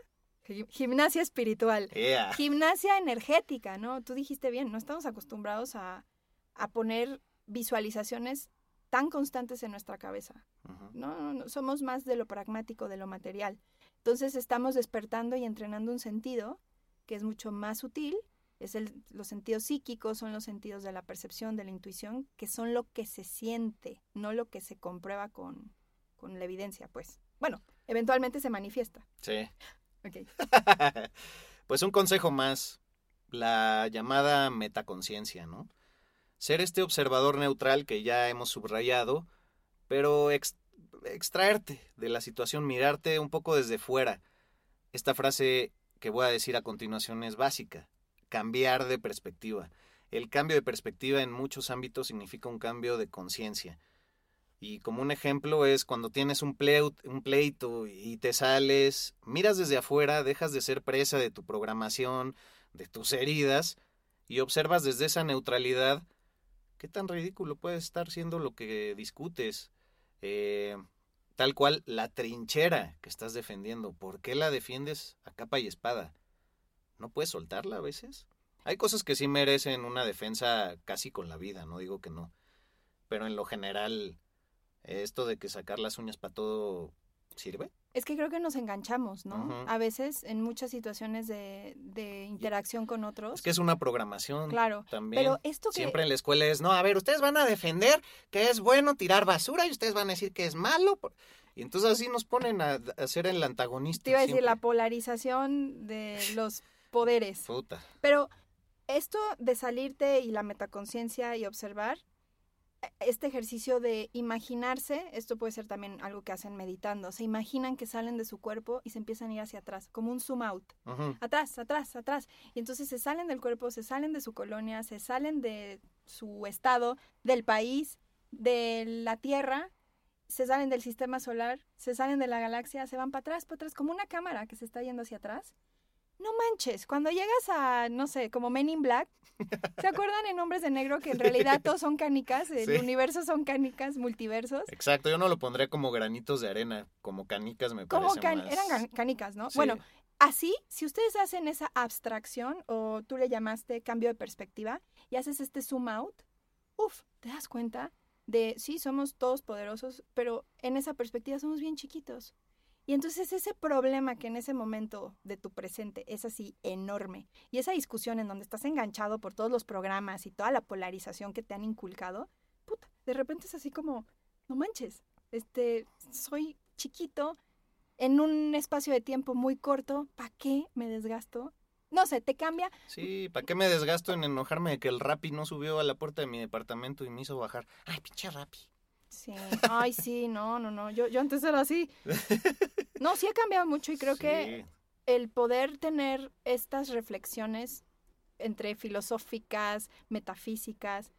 gimnasia espiritual, gimnasia energética, ¿no? Tú dijiste bien, no estamos acostumbrados a, a poner visualizaciones tan constantes en nuestra cabeza. no, no, somos más de lo pragmático, de lo material. Entonces estamos despertando y entrenando un sentido que es mucho más sutil. Es el, los sentidos psíquicos, son los sentidos de la percepción, de la intuición, que son lo que se siente, no lo que se comprueba con, con la evidencia, pues. Bueno, eventualmente se manifiesta. Sí. pues un consejo más, la llamada metaconciencia, ¿no? ser este observador neutral que ya hemos subrayado, pero extraerte de la situación, mirarte un poco desde fuera. Esta frase que voy a decir a continuación es básica, cambiar de perspectiva. El cambio de perspectiva en muchos ámbitos significa un cambio de conciencia. Y como un ejemplo es cuando tienes un, pleito y te sales, miras desde afuera, dejas de ser presa de tu programación, de tus heridas, y observas desde esa neutralidad qué tan ridículo puede estar siendo lo que discutes. Eh, tal cual la trinchera que estás defendiendo. ¿Por qué la defiendes a capa y espada? ¿No puedes soltarla a veces? Hay cosas que sí merecen una defensa casi con la vida, no digo que no. Pero en lo general, esto de que sacar las uñas para todo sirve. Es que creo que nos enganchamos, ¿no? A veces en muchas situaciones de, de, interacción con otros. Es que es una programación. Claro. También. Pero esto que... Siempre en la escuela es, no, a ver, ustedes van a defender que es bueno tirar basura y ustedes van a decir que es malo. Y entonces así nos ponen a, ser el antagonista. Te iba a decir la polarización de los poderes. Puta. Pero esto de salirte y la metaconciencia y observar este ejercicio de imaginarse, esto puede ser también algo que hacen meditando, se imaginan que salen de su cuerpo y se empiezan a ir hacia atrás, como un zoom out, atrás, atrás, atrás, y entonces se salen del cuerpo, se salen de su colonia, se salen de su estado, del país, de la Tierra, se salen del sistema solar, se salen de la galaxia, se van para atrás, para atrás, como una cámara que se está yendo hacia atrás no manches, cuando llegas a, no sé, como Men in Black, ¿se acuerdan en Hombres de Negro que en realidad todos son canicas? El universo son canicas, multiversos. Exacto, yo no lo pondría como granitos de arena, como canicas me como parece Eran canicas, ¿no? Bueno, así, si ustedes hacen esa abstracción, o tú le llamaste cambio de perspectiva, y haces este zoom out, uff, te das cuenta de, sí, somos todos poderosos, pero en esa perspectiva somos bien chiquitos. Y entonces ese problema que en ese momento de tu presente es así enorme y esa discusión en donde estás enganchado por todos los programas y toda la polarización que te han inculcado, puta, de repente es así como, no manches, este, soy chiquito en un espacio de tiempo muy corto, ¿para qué me desgasto? No sé, te cambia. Sí, ¿para qué me desgasto en enojarme de que el Rappi no subió a la puerta de mi departamento y me hizo bajar? Ay, pinche Rappi. Sí, ay, sí, no, no, no, yo, yo antes era así. No, sí ha cambiado mucho y creo que el poder tener estas reflexiones entre filosóficas, metafísicas,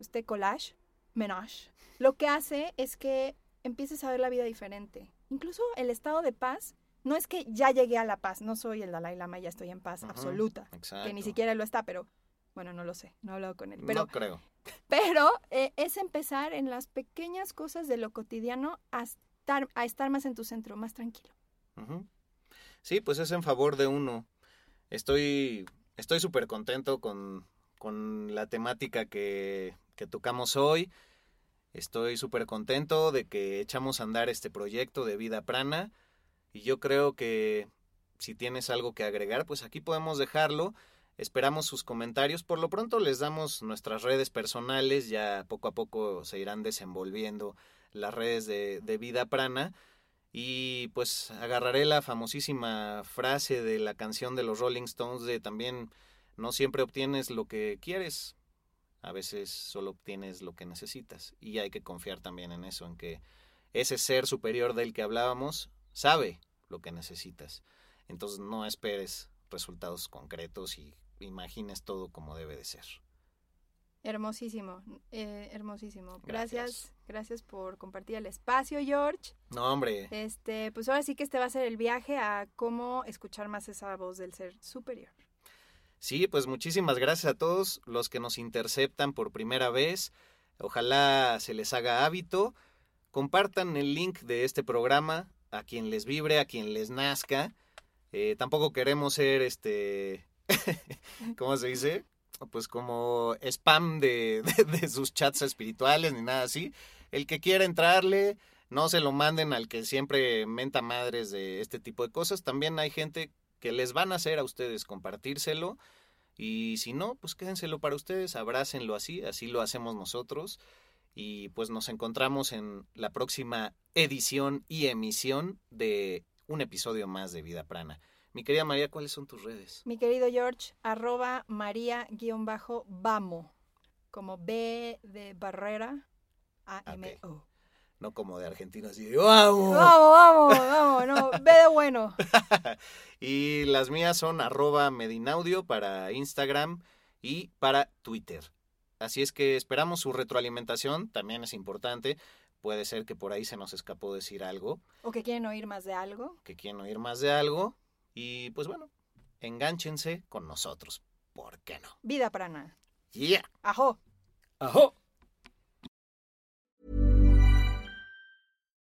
este collage, menage, lo que hace es que empieces a ver la vida diferente. Incluso el estado de paz, no es que ya llegué a la paz, no soy el Dalai Lama, ya estoy en paz absoluta, que ni siquiera lo está, pero bueno, no lo sé, no he hablado con él. Pero, no creo. Pero eh, es empezar en las pequeñas cosas de lo cotidiano a estar, a estar más en tu centro, más tranquilo. Sí, pues es en favor de uno. Estoy estoy súper contento con, la temática que, que tocamos hoy. Estoy súper contento de que echamos a andar este proyecto de vida prana. Y yo creo que si tienes algo que agregar, pues aquí podemos dejarlo. Esperamos sus comentarios. Por lo pronto les damos nuestras redes personales. Ya poco a poco se irán desenvolviendo las redes de, Vida Prana. Y pues agarraré la famosísima frase de la canción de los Rolling Stones de también no siempre obtienes lo que quieres, a veces solo obtienes lo que necesitas. Y hay que confiar también en eso, en que ese ser superior del que hablábamos sabe lo que necesitas. Entonces no esperes resultados concretos y imagines todo como debe de ser. Hermosísimo, eh, hermosísimo. Gracias. gracias, por compartir el espacio, George. No, hombre. Este, pues ahora sí que este va a ser el viaje a cómo escuchar más esa voz del ser superior. Sí, pues muchísimas gracias a todos los que nos interceptan por primera vez. Ojalá se les haga hábito. Compartan el link de este programa a quien les vibre, a quien les nazca. Eh, tampoco queremos ser este ¿cómo se dice? Pues como spam de, de, sus chats espirituales ni nada así. El que quiera entrarle, no se lo manden al que siempre menta madres de este tipo de cosas. También hay gente que les van a hacer a ustedes compartírselo. Y si no, pues quédenselo para ustedes, abrácenlo así, así lo hacemos nosotros. Y pues nos encontramos en la próxima edición y emisión de un episodio más de Vida Prana. Mi querida María, ¿cuáles son tus redes? Mi querido George, arroba María-Bamo, Como B de barrera, A-M-O. No como de argentino, así de ¡vamos! Vamos, vamos, vamos, no, B de bueno. y las mías son arroba medinaudio para Instagram y para Twitter. Así es que esperamos su retroalimentación, también es importante. Puede ser que por ahí se nos escapó decir algo. O que quieren oír más de algo. Que quieren oír más de algo. Y pues bueno, enganchense con nosotros. ¿Por qué no? Vida para nada. Yeah. Ajo. Ajo.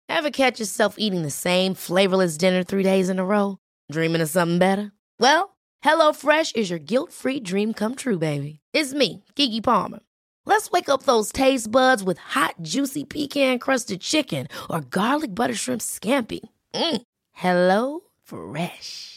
Ever catch yourself eating the same flavorless dinner three days in a row? Dreaming of something better? Well, HelloFresh is your guilt-free dream come true, baby. It's me, Kiki Palmer. Let's wake up those taste buds with hot, juicy pecan-crusted chicken or garlic butter shrimp scampi. Mm. Hello Fresh.